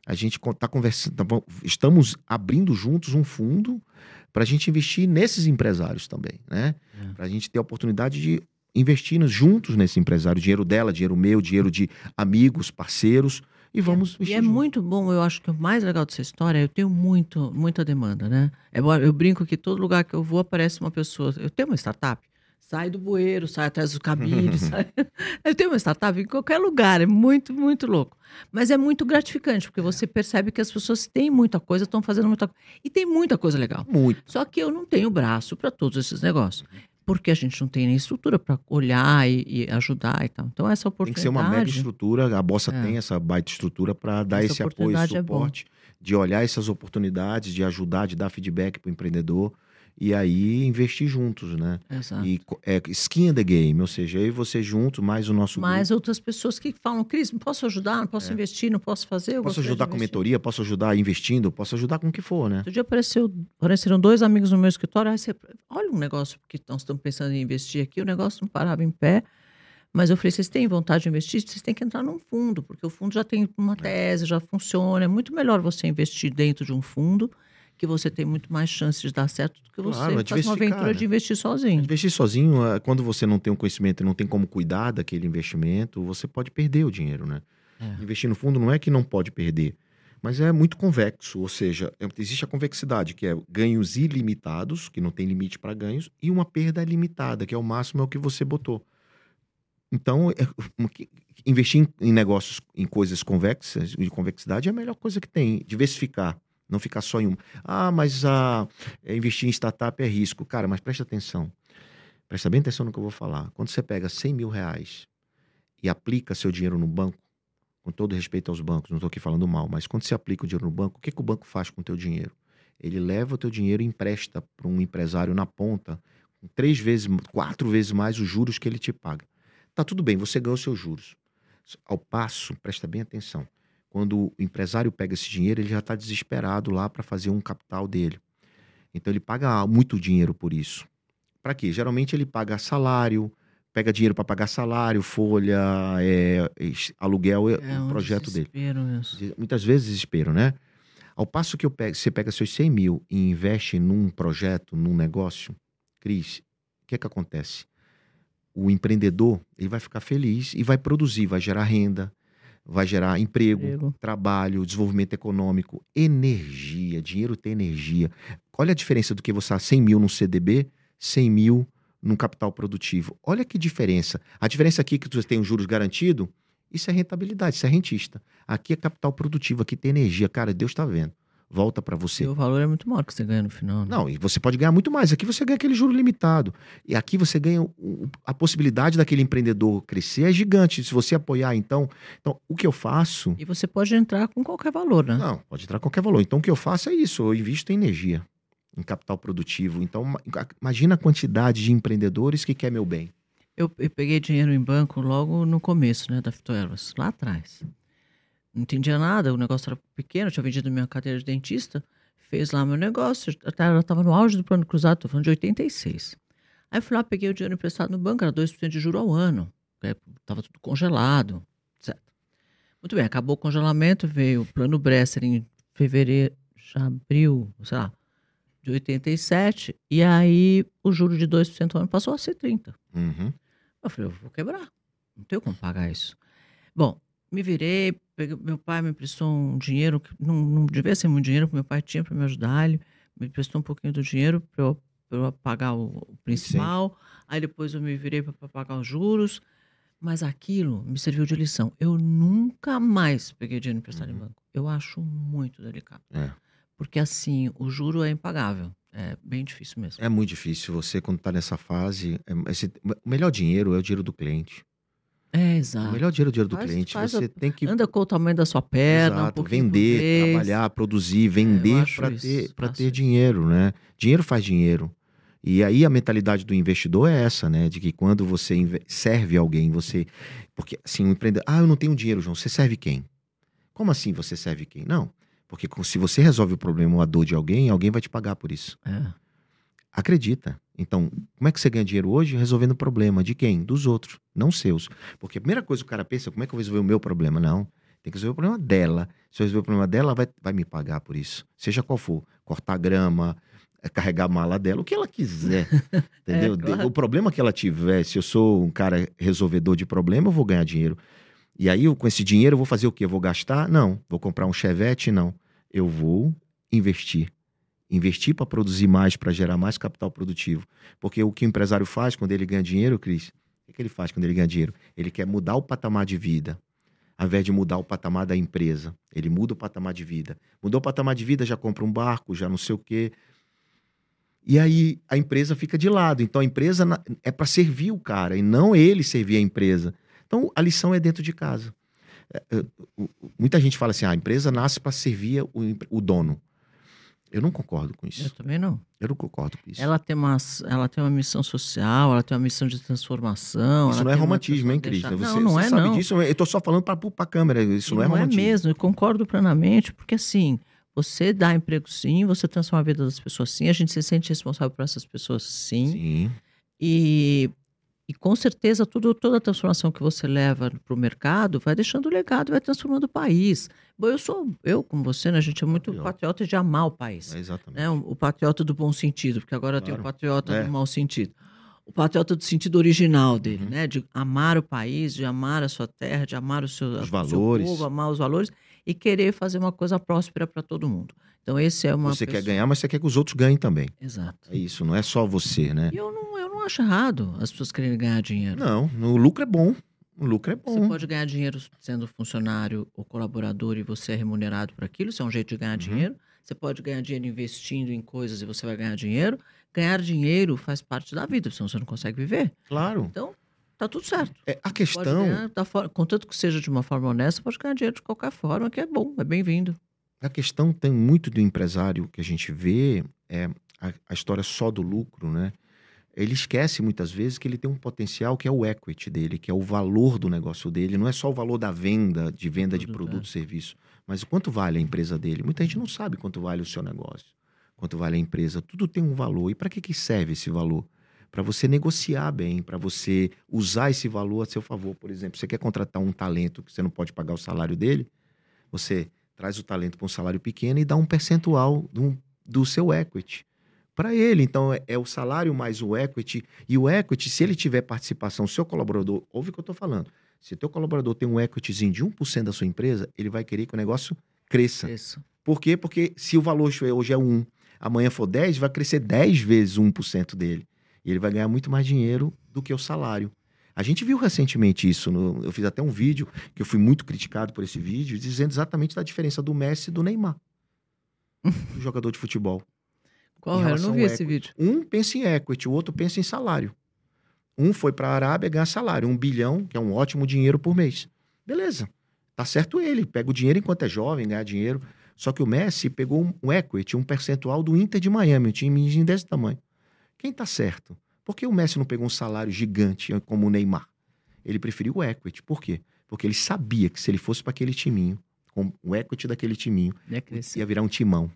a gente está conversando, tá estamos abrindo juntos um fundo para a gente investir nesses empresários também, né? É. Para a gente ter a oportunidade de investir juntos nesse empresário, dinheiro dela, dinheiro meu, dinheiro de amigos, parceiros, e vamos é, E é muito bom, eu acho que o mais legal dessa história, eu tenho muito, muita demanda, né? É, eu brinco que todo lugar que eu vou aparece uma pessoa. Eu tenho uma startup, sai do bueiro, sai atrás do cabide, sai... Eu tenho uma startup em qualquer lugar, é muito, muito louco. Mas é muito gratificante, porque você percebe que as pessoas têm muita coisa, estão fazendo muita coisa. E tem muita coisa legal. Muito. Só que eu não tenho braço para todos esses negócios porque a gente não tem nem estrutura para olhar e, e, ajudar e tal. Então, essa oportunidade. Tem que ser uma mega estrutura, a Bossa é. tem essa baita estrutura para dar esse apoio e suporte, é de olhar essas oportunidades, de ajudar, de dar feedback para o empreendedor e aí investir juntos, né? Exato. E é skin in the game, ou seja, eu e você juntos, mais o nosso Mais grupo. outras pessoas que falam, Cris, não posso ajudar, não posso é. investir, não posso fazer. posso ajudar com mentoria, posso ajudar investindo, posso ajudar com o que for, né? Outro dia apareceu, apareceram dois amigos no meu escritório, você, olha um negócio que nós estamos pensando em investir aqui, o negócio não parava em pé. Mas eu falei, vocês têm vontade de investir? Vocês têm que entrar num fundo, porque o fundo já tem uma é. tese, já funciona. É muito melhor você investir dentro de um fundo que você tem muito mais chances de dar certo do que você claro, fazer uma aventura né? de investir sozinho. Investir sozinho, é, quando você não tem um conhecimento e não tem como cuidar daquele investimento, você pode perder o dinheiro, né? É. Investir no fundo não é que não pode perder, mas é muito convexo, ou seja, é, existe a convexidade, que é ganhos ilimitados, que não tem limite para ganhos, e uma perda limitada, que é o máximo é o que você botou. Então, é, investir em negócios, em coisas convexas, de convexidade, é a melhor coisa que tem. Diversificar. Não ficar só em uma. Ah, mas a, é, investir em startup é risco. Cara, mas presta atenção. Presta bem atenção no que eu vou falar. Quando você pega 100 mil reais e aplica seu dinheiro no banco, com todo respeito aos bancos, não estou aqui falando mal, mas quando você aplica o dinheiro no banco, o que, que o banco faz com o teu dinheiro? Ele leva o teu dinheiro e empresta para um empresário na ponta, três vezes, quatro vezes mais os juros que ele te paga. Tá tudo bem, você ganhou seus juros. Ao passo, presta bem atenção, quando o empresário pega esse dinheiro, ele já está desesperado lá para fazer um capital dele. Então ele paga muito dinheiro por isso. Para quê? Geralmente ele paga salário, pega dinheiro para pagar salário, folha, é, aluguel, é, é o projeto dele. Mesmo. Muitas vezes desespero, né? Ao passo que pego, você pega seus 100 mil e investe num projeto, num negócio, Cris, o que é que acontece? o empreendedor ele vai ficar feliz e vai produzir, vai gerar renda, vai gerar emprego, Emprego. trabalho, desenvolvimento econômico, energia. Dinheiro tem energia. Olha a diferença do que você 100 mil num CDB, 100 mil num capital produtivo. Olha que diferença. A diferença aqui é que você tem um juros garantido, isso é rentabilidade, isso é rentista. Aqui é capital produtivo, aqui tem energia. Cara, Deus está vendo. Volta para você. E o valor é muito maior que você ganha no final. Né? Não, e você pode ganhar muito mais. Aqui você ganha aquele juro limitado. E aqui você ganha. a possibilidade daquele empreendedor crescer é gigante. Se você apoiar, então. Então, o que eu faço. E você pode entrar com qualquer valor, né? Não, pode entrar qualquer valor. Então, o que eu faço é isso. Eu invisto em energia, em capital produtivo. Então, ma- imagina a quantidade de empreendedores que quer meu bem. Eu, eu peguei dinheiro em banco logo no começo, né, da Fitoelas, lá atrás. Não entendia nada, o negócio era pequeno, eu tinha vendido minha cadeira de dentista, fez lá meu negócio, ela estava no auge do plano cruzado, estou falando de 86. Aí eu fui lá, peguei o dinheiro emprestado no banco, era 2% de juro ao ano, estava tudo congelado, etc. Muito bem, acabou o congelamento, veio o plano Bresser em fevereiro, já abril, sei lá, de 87, e aí o juro de 2% ao ano passou a ser 30%. Uhum. Eu falei, eu vou quebrar. Não tenho como pagar isso. Bom, me virei, peguei- meu pai me emprestou um dinheiro, que não, não devia ser muito dinheiro, que meu pai tinha para me ajudar. Ele me emprestou um pouquinho do dinheiro para eu, pra eu pagar o, o principal. Aí depois eu me virei para pagar os juros. Mas aquilo me serviu de lição. Eu nunca mais peguei dinheiro emprestado em Uhum. banco. Eu acho muito delicado. É. Porque assim, o juro é impagável. É bem difícil mesmo. É muito difícil. Você, quando está nessa fase. é- esse- o melhor dinheiro é o dinheiro do cliente. É, O exato. melhor dinheiro é o dinheiro do Faz- cliente. faz Você a- tem que. Anda com o tamanho da sua perna, um Exato, por vender, vez. trabalhar, produzir, vender acho para ter, pra ter isso. dinheiro, né? Dinheiro faz dinheiro. E aí a mentalidade do investidor é essa, né? De que quando você serve alguém, você. Porque assim, um empreendedor. Ah, eu não tenho dinheiro, João. Você serve quem? Como assim você serve quem? Não. Porque se você resolve o problema ou a dor de alguém, alguém vai te pagar por isso. É. Acredita. Então, como é que você ganha dinheiro hoje? Resolvendo o problema. De quem? Dos outros, não seus. Porque a primeira coisa que o cara pensa, como é que eu vou resolver o meu problema? Não. Tem que resolver o problema dela. Se eu resolver o problema dela, ela vai, vai me pagar por isso. Seja qual for. Cortar grama, eh, carregar a mala dela, o que ela quiser. entendeu? De- claro. O problema que ela tiver, se eu sou um cara resolvedor de problema, eu vou ganhar dinheiro. E aí, eu, com esse dinheiro, eu vou fazer o quê? Eu vou gastar? Não. Vou comprar um chevette? Não. Eu vou investir investir para produzir mais, para gerar mais capital produtivo. Porque o que o empresário faz quando ele ganha dinheiro, Cris, o que ele faz quando ele ganha dinheiro? Ele quer mudar o patamar de vida, ao invés de mudar o patamar da empresa. Ele muda o patamar de vida. Mudou o patamar de vida, já compra um barco, já não sei o quê. E aí a empresa fica de lado. Então a empresa é para servir o cara e não ele servir a empresa. Então a lição é dentro de casa. É, é, Muita gente fala assim: ah, a empresa nasce para servir o, o dono. Eu não concordo com Eu isso. também não. Eu não concordo com isso. Ela tem, uma, ela tem uma missão social, ela tem uma missão de transformação. Isso não é romantismo, hein, Cris? deixar- não, não é sabe não. disso. Eu tô só falando para a câmera. Isso E não é romantismo. mesmo, eu concordo plenamente, porque assim, você dá emprego sim, você transforma a vida das pessoas sim, a gente se sente responsável por essas pessoas sim. Sim. E, e com certeza tudo, toda a transformação que você leva para o mercado vai deixando legado, vai transformando o país. Bom, eu sou, eu como você, né, a gente é muito Patriota. patriota de amar o país. É exatamente. né? O, o patriota do bom sentido, porque agora tem o Claro. patriota É. do mau sentido. O patriota do sentido original dele, Uhum. né? De amar o país, de amar a sua terra, de amar o seu, Os o seu valores. povo, amar os valores e querer fazer uma coisa próspera para todo mundo. Então, esse é uma Você quer pessoa- ganhar, mas você quer que os outros ganhem também. Exato. É isso, não é só você, né? Eu não, eu não acho errado as pessoas quererem ganhar dinheiro. Não, o lucro é bom. O lucro é Você bom. pode ganhar dinheiro sendo funcionário ou colaborador e você é remunerado por aquilo, isso é um jeito de ganhar Uhum. dinheiro. Você pode ganhar dinheiro investindo em coisas e você vai ganhar dinheiro. Ganhar dinheiro faz parte da vida, senão você não consegue viver. Claro. Então, tá tudo certo. É, a questão, ganhar da for- contanto que seja de uma forma honesta, pode ganhar dinheiro de qualquer forma, que é bom, é bem-vindo. a questão tem muito do empresário que a gente vê é a, a história só do lucro, né? Ele esquece muitas vezes que ele tem um potencial que é o equity dele, que é o valor do negócio dele. Não é só o valor da venda, de venda de Produto, e serviço, mas o quanto vale a empresa dele. Muita gente não sabe quanto vale o seu negócio, quanto vale a empresa. Tudo tem um valor. E para que, que serve esse valor? Para você negociar bem, para você usar esse valor a seu favor. Por exemplo, você quer contratar um talento que você não pode pagar o salário dele, você traz o talento para um salário pequeno e dá um percentual do, do seu equity. para ele. Então, é, é, o salário mais o equity. E o equity, se ele tiver participação, seu colaborador, ouve o que eu estou falando. Se teu colaborador tem um equityzinho de 1% da sua empresa, ele vai querer que o negócio cresça. Isso. Por quê? Porque se o valor hoje é 1, amanhã for 10, vai crescer 10 vezes 1% dele. E ele vai ganhar muito mais dinheiro do que o salário. A gente viu recentemente isso. No, eu fiz até um vídeo, que eu fui muito criticado por esse vídeo, dizendo exatamente da diferença do Messi e do Neymar, do jogador de futebol. Qual era? Eu não vi esse vídeo. Um pensa em equity, o outro pensa em salário. Um foi para a Arábia ganhar salário, um bilhão, que é um ótimo dinheiro por mês. Beleza. Tá certo ele, pega o dinheiro enquanto é jovem, ganha dinheiro. Só que o Messi pegou um equity, um percentual do Inter de Miami, um time desse tamanho. Quem tá certo? Por que o Messi não pegou um salário gigante como o Neymar? Ele preferiu o equity. Por quê? Porque ele sabia que se ele fosse para aquele timinho, com o equity daquele timinho, ia, ia virar um timão.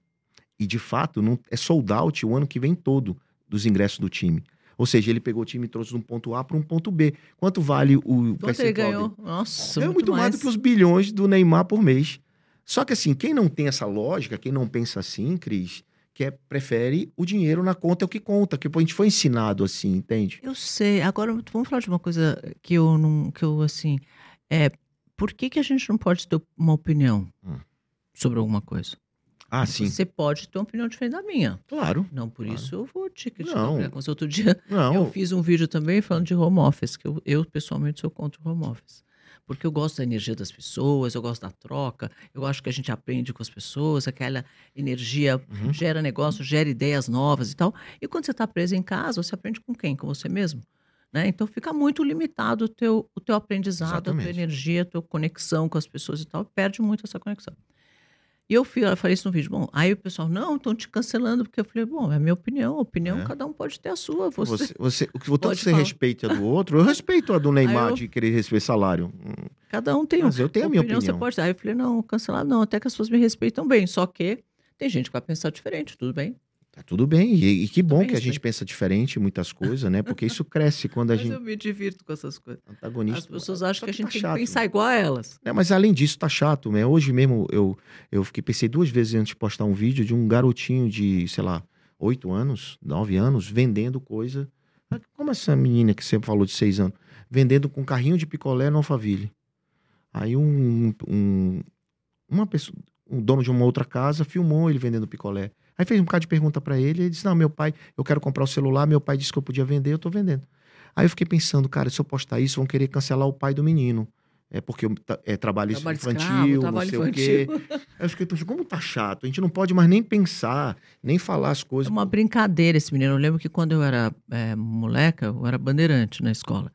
E de fato, não, é sold out o ano que vem todo dos ingressos do time. Ou seja, ele pegou o time e trouxe de um ponto A para um ponto B. Quanto vale o Quanto ele ganhou? Nossa, ganhou muito, muito mais. mais do que os bilhões do Neymar por mês. Só que assim, quem não tem essa lógica, quem não pensa assim, Cris, que é, prefere o dinheiro na conta é o que conta, que a gente foi ensinado assim, entende? Eu sei. Agora vamos falar de uma coisa que eu não, que eu assim, é, por que que a gente não pode ter uma opinião hum. sobre alguma coisa? Ah, sim. Você pode ter uma opinião diferente da minha. Claro. Não por claro. isso eu vou te criticar. Se outro dia não. eu fiz um vídeo também falando de home office, que eu, eu pessoalmente sou contra o home office. Porque eu gosto da energia das pessoas, eu gosto da troca, eu acho que a gente aprende com as pessoas, aquela energia uhum. gera negócio, gera ideias novas e tal. E quando você está preso em casa, você aprende com quem? Com você mesmo. Né? Então fica muito limitado o teu, o teu aprendizado, Exatamente. a tua energia, a tua conexão com as pessoas e tal. Perde muito essa conexão. E eu, fui, eu falei isso no vídeo. Bom, aí o pessoal, não, estão te cancelando, porque eu falei, bom, é a minha opinião. A opinião, é. cada um pode ter a sua. Você, você, você o que você falar. respeita do outro, eu respeito a do Neymar eu, de querer receber salário. Cada um tem Mas eu tenho a minha opinião. Você pode Aí eu falei, não, cancelar não, até que as pessoas me respeitam bem. Só que tem gente que vai pensar diferente, tudo bem. Tá tudo bem. E, e que bom que a gente pensa diferente em muitas coisas, né? Porque isso cresce quando a mas gente. eu me divirto com essas coisas. Antagonista. As pessoas acham que a gente tá tem chato. que pensar igual a elas. É, mas além disso, tá chato, né? Hoje mesmo eu, eu fiquei, pensei duas vezes antes de postar um vídeo de um garotinho de, sei lá, oito anos, nove anos, vendendo coisa. Como essa menina que sempre falou de seis anos? Vendendo com carrinho de picolé no Alphaville. Aí um, um, uma pessoa, um dono de uma outra casa filmou ele vendendo picolé. Aí fez um bocado de pergunta para ele, ele disse: Não, meu pai, eu quero comprar o celular, meu pai disse que eu podia vender, eu tô vendendo. Aí eu fiquei pensando, cara, se eu postar isso, vão querer cancelar o pai do menino. É porque é trabalho, trabalho infantil, escravo, trabalho não sei infantil. o quê. Eu fiquei pensando, como tá chato, a gente não pode mais nem pensar, nem falar as coisas. É uma brincadeira esse menino. Eu lembro que quando eu era é, moleca, eu era bandeirante na escola.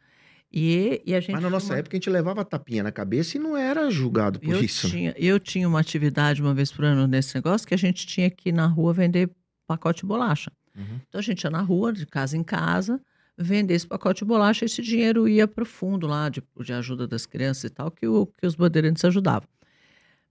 E, e a gente Mas na nossa uma... época a gente levava tapinha na cabeça e não era julgado por eu isso. Né? Tinha, eu tinha uma atividade uma vez por ano nesse negócio que a gente tinha que ir na rua vender pacote de bolacha. Uhum. Então a gente ia na rua, de casa em casa, vender esse pacote de bolacha, esse dinheiro ia para o fundo lá de, de ajuda das crianças e tal, que, o, que os bandeirantes ajudavam.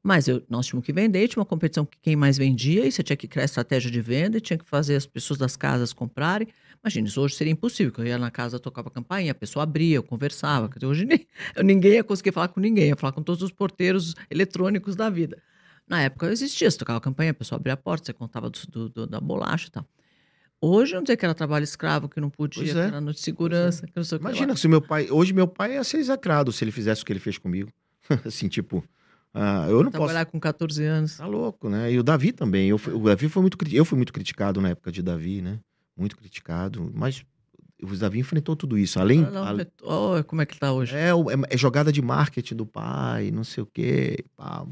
Mas eu, nós tínhamos que vender, tinha uma competição que quem mais vendia, e você tinha que criar estratégia de venda, e tinha que fazer as pessoas das casas comprarem. Imagina, isso hoje seria impossível, que eu ia na casa, tocava campainha, a pessoa abria, eu conversava. Hoje ninguém ia conseguir falar com ninguém, ia falar com todos os porteiros eletrônicos da vida. Na época existia, você tocava campainha, a pessoa abria a porta, você contava do, do, do, da bolacha e tal. Hoje, não dizer que era trabalho escravo, que não podia, é. que era noite de segurança, é. que não sei Imagina se meu pai. Hoje, meu pai ia ser execrado se ele fizesse o que ele fez comigo. assim, tipo. Ah, eu não Trabalhar posso. com 14 anos. Tá louco, né? E o Davi também. Eu, o Davi foi muito, eu fui muito criticado na época de Davi, né? Muito criticado. Mas o Davi enfrentou tudo isso. Além. Não, não, oh, como é que tá hoje? É, é, é, jogada de marketing do pai, não sei o quê. Pá.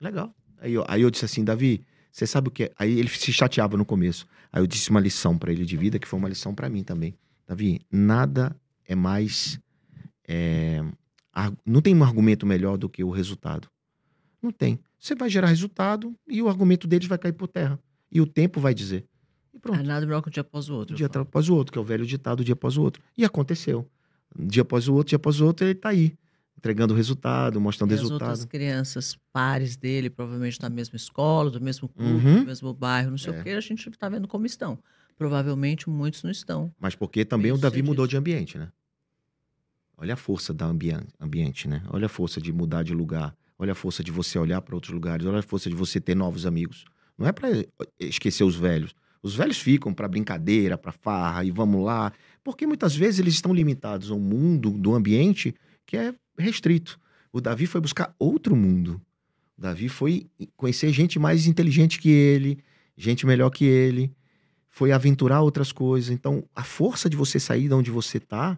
Legal. Aí eu, aí eu disse assim, Davi, você sabe o que é? Aí ele se chateava no começo. Aí eu disse uma lição para ele de vida, que foi uma lição para mim também. Davi, nada é mais. É, não tem um argumento melhor do que o resultado. Não tem. Você vai gerar resultado e o argumento deles vai cair por terra. E o tempo vai dizer. E pronto. É nada melhor que um dia após o outro. Um dia após o outro, que é o velho ditado, dia após o outro. E aconteceu. Dia após o outro, dia após o outro, ele está aí. Entregando o resultado, mostrando o resultado. As outras crianças, pares dele, provavelmente na mesma escola, do mesmo clube, uhum. do mesmo bairro, não sei é. o que, a gente está vendo como estão. Provavelmente muitos não estão. Mas porque também o Davi mudou de ambiente, né? Olha a força da ambiente, né? Olha a força de mudar de lugar. Olha a força de você olhar para outros lugares. Olha a força de você ter novos amigos. Não é para esquecer os velhos. Os velhos ficam para brincadeira, para farra e vamos lá, porque muitas vezes eles estão limitados ao mundo do ambiente que é restrito. O Davi foi buscar outro mundo. O Davi foi conhecer gente mais inteligente que ele, gente melhor que ele, foi aventurar outras coisas. Então, a força de você sair de onde você está,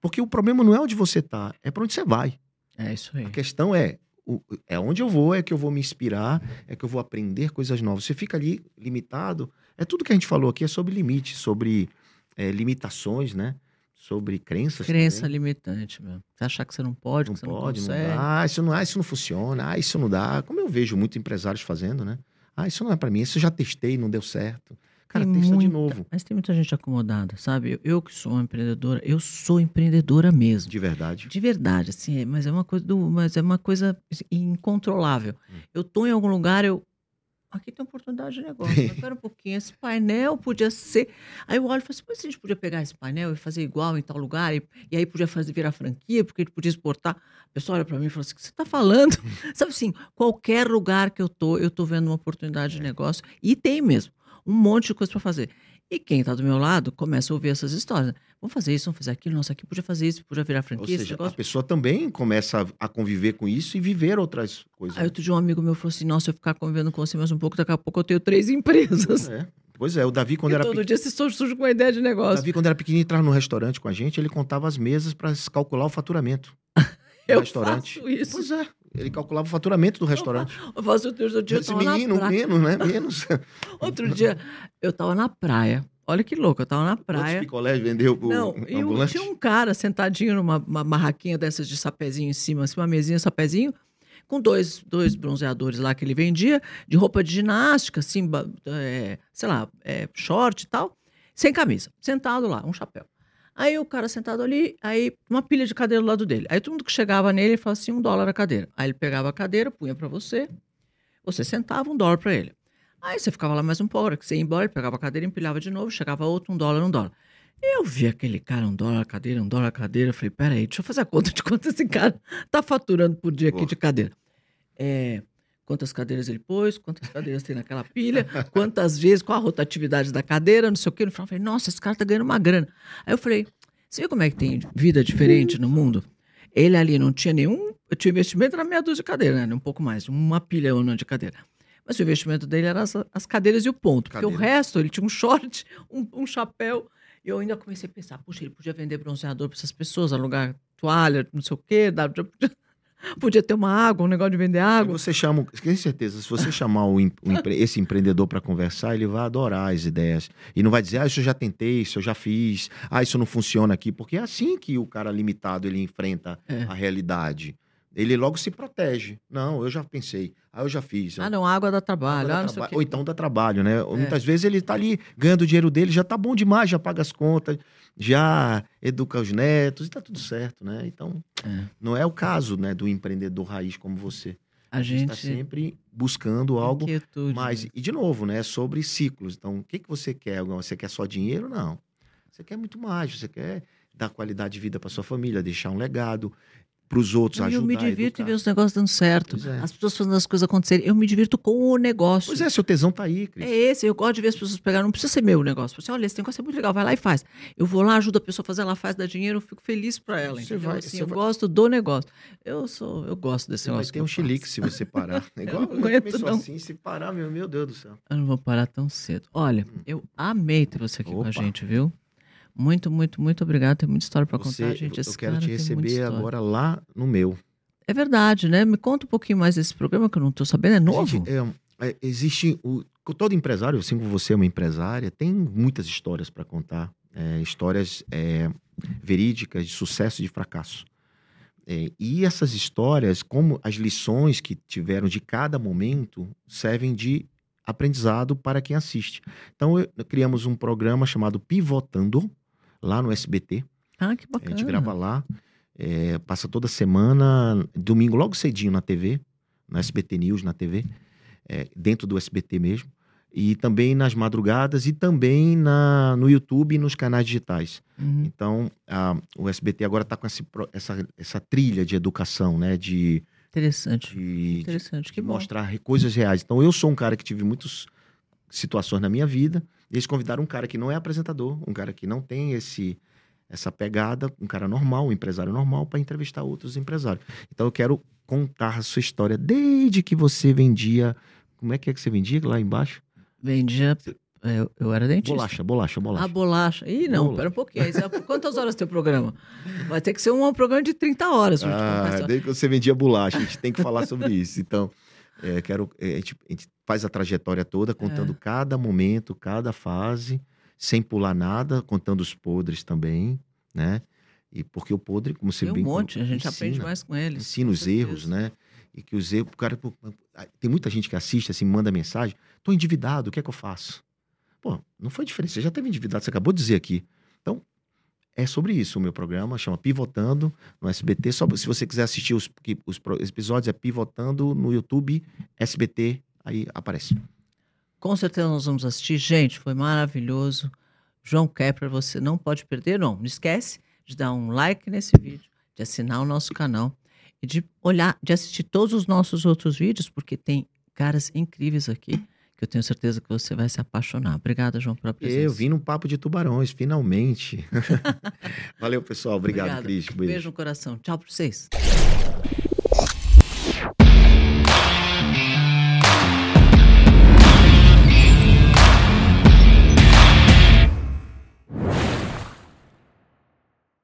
porque o problema não é onde você está, é para onde você vai. É isso aí. A questão é, o- é onde eu vou, é que eu vou me inspirar, é que eu vou aprender coisas novas. Você fica ali limitado. É tudo que a gente falou aqui é sobre limite, sobre é, limitações, né? Sobre crenças. Crença também. limitante, meu. Você achar que você não pode, Não que você pode, não não, consegue. dá. Ah, isso não, ah, isso não funciona. Ah, isso não dá. Como eu vejo muitos empresários fazendo, né? Ah, isso não é para mim. Isso eu já testei, não deu certo. Cara, Tem testa de muita- novo. Mas tem muita gente acomodada, sabe? Eu, eu que sou uma empreendedora, eu sou empreendedora mesmo. De verdade. De verdade, assim, é- mas é uma coisa do, mas é uma coisa incontrolável. Hum. Eu tô em algum lugar, eu aqui tem oportunidade de negócio. Mas Espera um pouquinho, esse painel podia ser. Aí eu olho e falo assim, mas se a gente podia pegar esse painel e fazer igual em tal lugar, e, e aí podia fazer virar franquia, porque a gente podia exportar. A pessoa olha para mim e fala assim: o que você está falando? Sabe assim, qualquer lugar que eu tô, eu tô vendo uma oportunidade de negócio, e tem mesmo, um monte de coisa para fazer. E quem está do meu lado começa a ouvir essas histórias. né? Vamos fazer isso, vamos fazer aquilo, nossa, aqui podia fazer isso, podia virar Ou franquia, esse seja, a pessoa também começa a, conviver com isso e viver outras coisas. Aí outro dia um amigo meu falou assim: Nossa, eu ficar convivendo com você mais um pouco, daqui a pouco eu tenho três empresas. É. Pois é, o Davi, quando e era todo dia estão surge com uma ideia de negócio. Davi, quando era pequenininho, entrava no restaurante com a gente, ele contava as mesas para calcular o faturamento. do eu restaurante. faço isso. Pois é, ele calculava o faturamento do restaurante. Eu faço outro dia, eu Esse menino, praia. menos, né? Menos. Outro dia, eu tava na praia. Olha que louco, eu tava na Quantos praia. picolés vendeu pro Não, e ambulante? tinha um cara sentadinho numa uma barraquinha dessas de sapézinho em cima, assim, uma mesinha, sapézinho, com dois, dois bronzeadores lá que ele vendia, de roupa de ginástica, assim, é, sei lá, é, short e tal, sem camisa, sentado lá, um chapéu. Aí o cara sentado ali, aí uma pilha de cadeira do lado dele. Aí todo mundo que chegava nele, ele falava assim, um dólar a cadeira. Aí ele pegava a cadeira, punha para você, você sentava, um dólar para ele. Aí você ficava lá mais um pouco, que você ia embora, ele pegava a cadeira, empilhava de novo, chegava outro, um dólar, um dólar. Eu vi aquele cara, um dólar a cadeira, um dólar a cadeira. Eu falei, peraí, deixa eu fazer a conta de quanto esse cara tá faturando por dia aqui Boa. de cadeira. É, quantas cadeiras ele pôs, quantas cadeiras tem naquela pilha, quantas vezes, qual a rotatividade da cadeira, não sei o quê. No final, eu falei, nossa, esse cara tá ganhando uma grana. Aí eu falei, você vê como é que tem vida diferente no mundo? Ele ali não tinha nenhum. Eu tinha investimento na meia dúzia de cadeira, né? Um pouco mais, uma pilha de cadeira. Mas o investimento dele era as, as cadeiras e o ponto. Porque o resto, ele tinha um short, um, um chapéu. E eu ainda comecei a pensar, puxa, ele podia vender bronzeador para essas pessoas, alugar toalha, não sei o quê, podia, podia ter uma água, um negócio de vender água. Você chama, com certeza, se você chamar o o empre- esse empreendedor para conversar, ele vai adorar as ideias. E não vai dizer, ah, isso eu já tentei, isso eu já fiz, ah, isso não funciona aqui, porque é assim que o cara limitado ele enfrenta É. a realidade. Ele logo se protege. Não, eu já pensei, ah, eu já fiz. Ah, não, água dá trabalho. Dá Ah, traba-. Ou então dá trabalho, né? Muitas vezes ele tá ali ganhando o dinheiro dele, já tá bom demais, já paga as contas, já educa os netos e tá tudo certo, né? Então, É. não é o caso, né, do empreendedor raiz como você. A gente está sempre buscando algo mais. né? E de novo, né? Sobre ciclos. Então, o que, que você quer? Você quer só dinheiro? Não. Você quer muito mais. Você quer dar qualidade de vida para sua família, deixar um legado para os outros, e ajudar. eu me divirto em educar. ver os negócios dando certo. É. As pessoas fazendo as coisas acontecerem. Eu me divirto com o negócio. Pois é, seu tesão tá aí, Cris. É esse, eu gosto de ver as pessoas pegarem, não precisa ser meu o negócio. Você, olha, esse negócio é muito legal, vai lá e faz. Eu vou lá, ajudo a pessoa a fazer, ela faz, dá dinheiro, eu fico feliz pra ela. Você vai- Assim, eu vai- gosto do negócio. Eu sou, eu gosto desse Você vai negócio. ter que um eu chilique se você parar. Igual eu aguento, sou não. assim, se parar, meu, meu Deus do céu. Eu não vou parar tão cedo. Olha, eu amei ter você aqui com a Opa. gente, viu? Muito, muito, muito obrigado. Tem muita história Você- contar, gente. eu Esse quero cara te receber agora lá no meu. É verdade, né? Me conta um pouquinho mais desse programa que eu não tô sabendo. É novo? Gente, é, é, existe o todo empresário, assim como você é uma empresária, tem muitas histórias para contar, é, histórias é, verídicas de sucesso e de fracasso. É, e essas histórias, como as lições que tiveram de cada momento, servem de aprendizado para quem assiste. Então, eu- criamos um programa chamado Pivotando, lá no SBT. Ah, que A bacana. gente grava lá, é, passa toda semana, domingo logo cedinho na TV, na SBT News, na TV, é, dentro do SBT mesmo, e também nas madrugadas e também na, no YouTube e nos canais digitais. Uhum. Então, a- o SBT agora está com esse essa, essa trilha de educação, né? De, Interessante. de, de Interessante, que de bom. mostrar coisas reais. Então, eu sou um cara que tive muitas situações na minha vida eles convidaram um cara que não é apresentador, um cara que não tem esse essa pegada, um cara normal, um empresário normal, para entrevistar outros empresários. Então eu quero contar a sua história desde que você vendia. Como é que é que você vendia lá embaixo? Vendia. Eu, eu era dentista. Bolacha, bolacha, bolacha. A bolacha. Ih, não, Bola. pera um pouquinho. Quantas horas tem o programa? Vai ter que ser um programa de 30 horas. Ah, desde que você vendia bolacha, a gente tem que falar sobre isso. Então, é, quero, é, a, gente, a gente faz a trajetória toda, contando É. cada momento, cada fase, sem pular nada, contando os podres também, né? E porque o podre, como você Tem um bem monte, a gente ensina, aprende mais com eles. ensina com os certeza. erros, né? E que os erros, o cara, tem muita gente que assiste assim, manda mensagem, tô endividado, o que é que eu faço? Pô, não foi diferente, você já teve endividado, você acabou de dizer aqui. Então, é sobre isso o meu programa, chama Pivotando no SBT. Só se você quiser assistir os, os episódios, é Pivotando no YouTube, SBT, aí aparece. Com certeza nós vamos assistir. Gente, foi maravilhoso. João Kepler, você não pode perder, não. Não esquece de dar um like nesse vídeo, de assinar o nosso canal e de olhar, de assistir todos os nossos outros vídeos, porque tem caras incríveis aqui que eu tenho certeza que você vai se apaixonar. Obrigada, João, pela presença. Eu vim num papo de tubarões, finalmente. Valeu, pessoal. Obrigado, Obrigada. Cris. Beijo no coração. Tchau para vocês.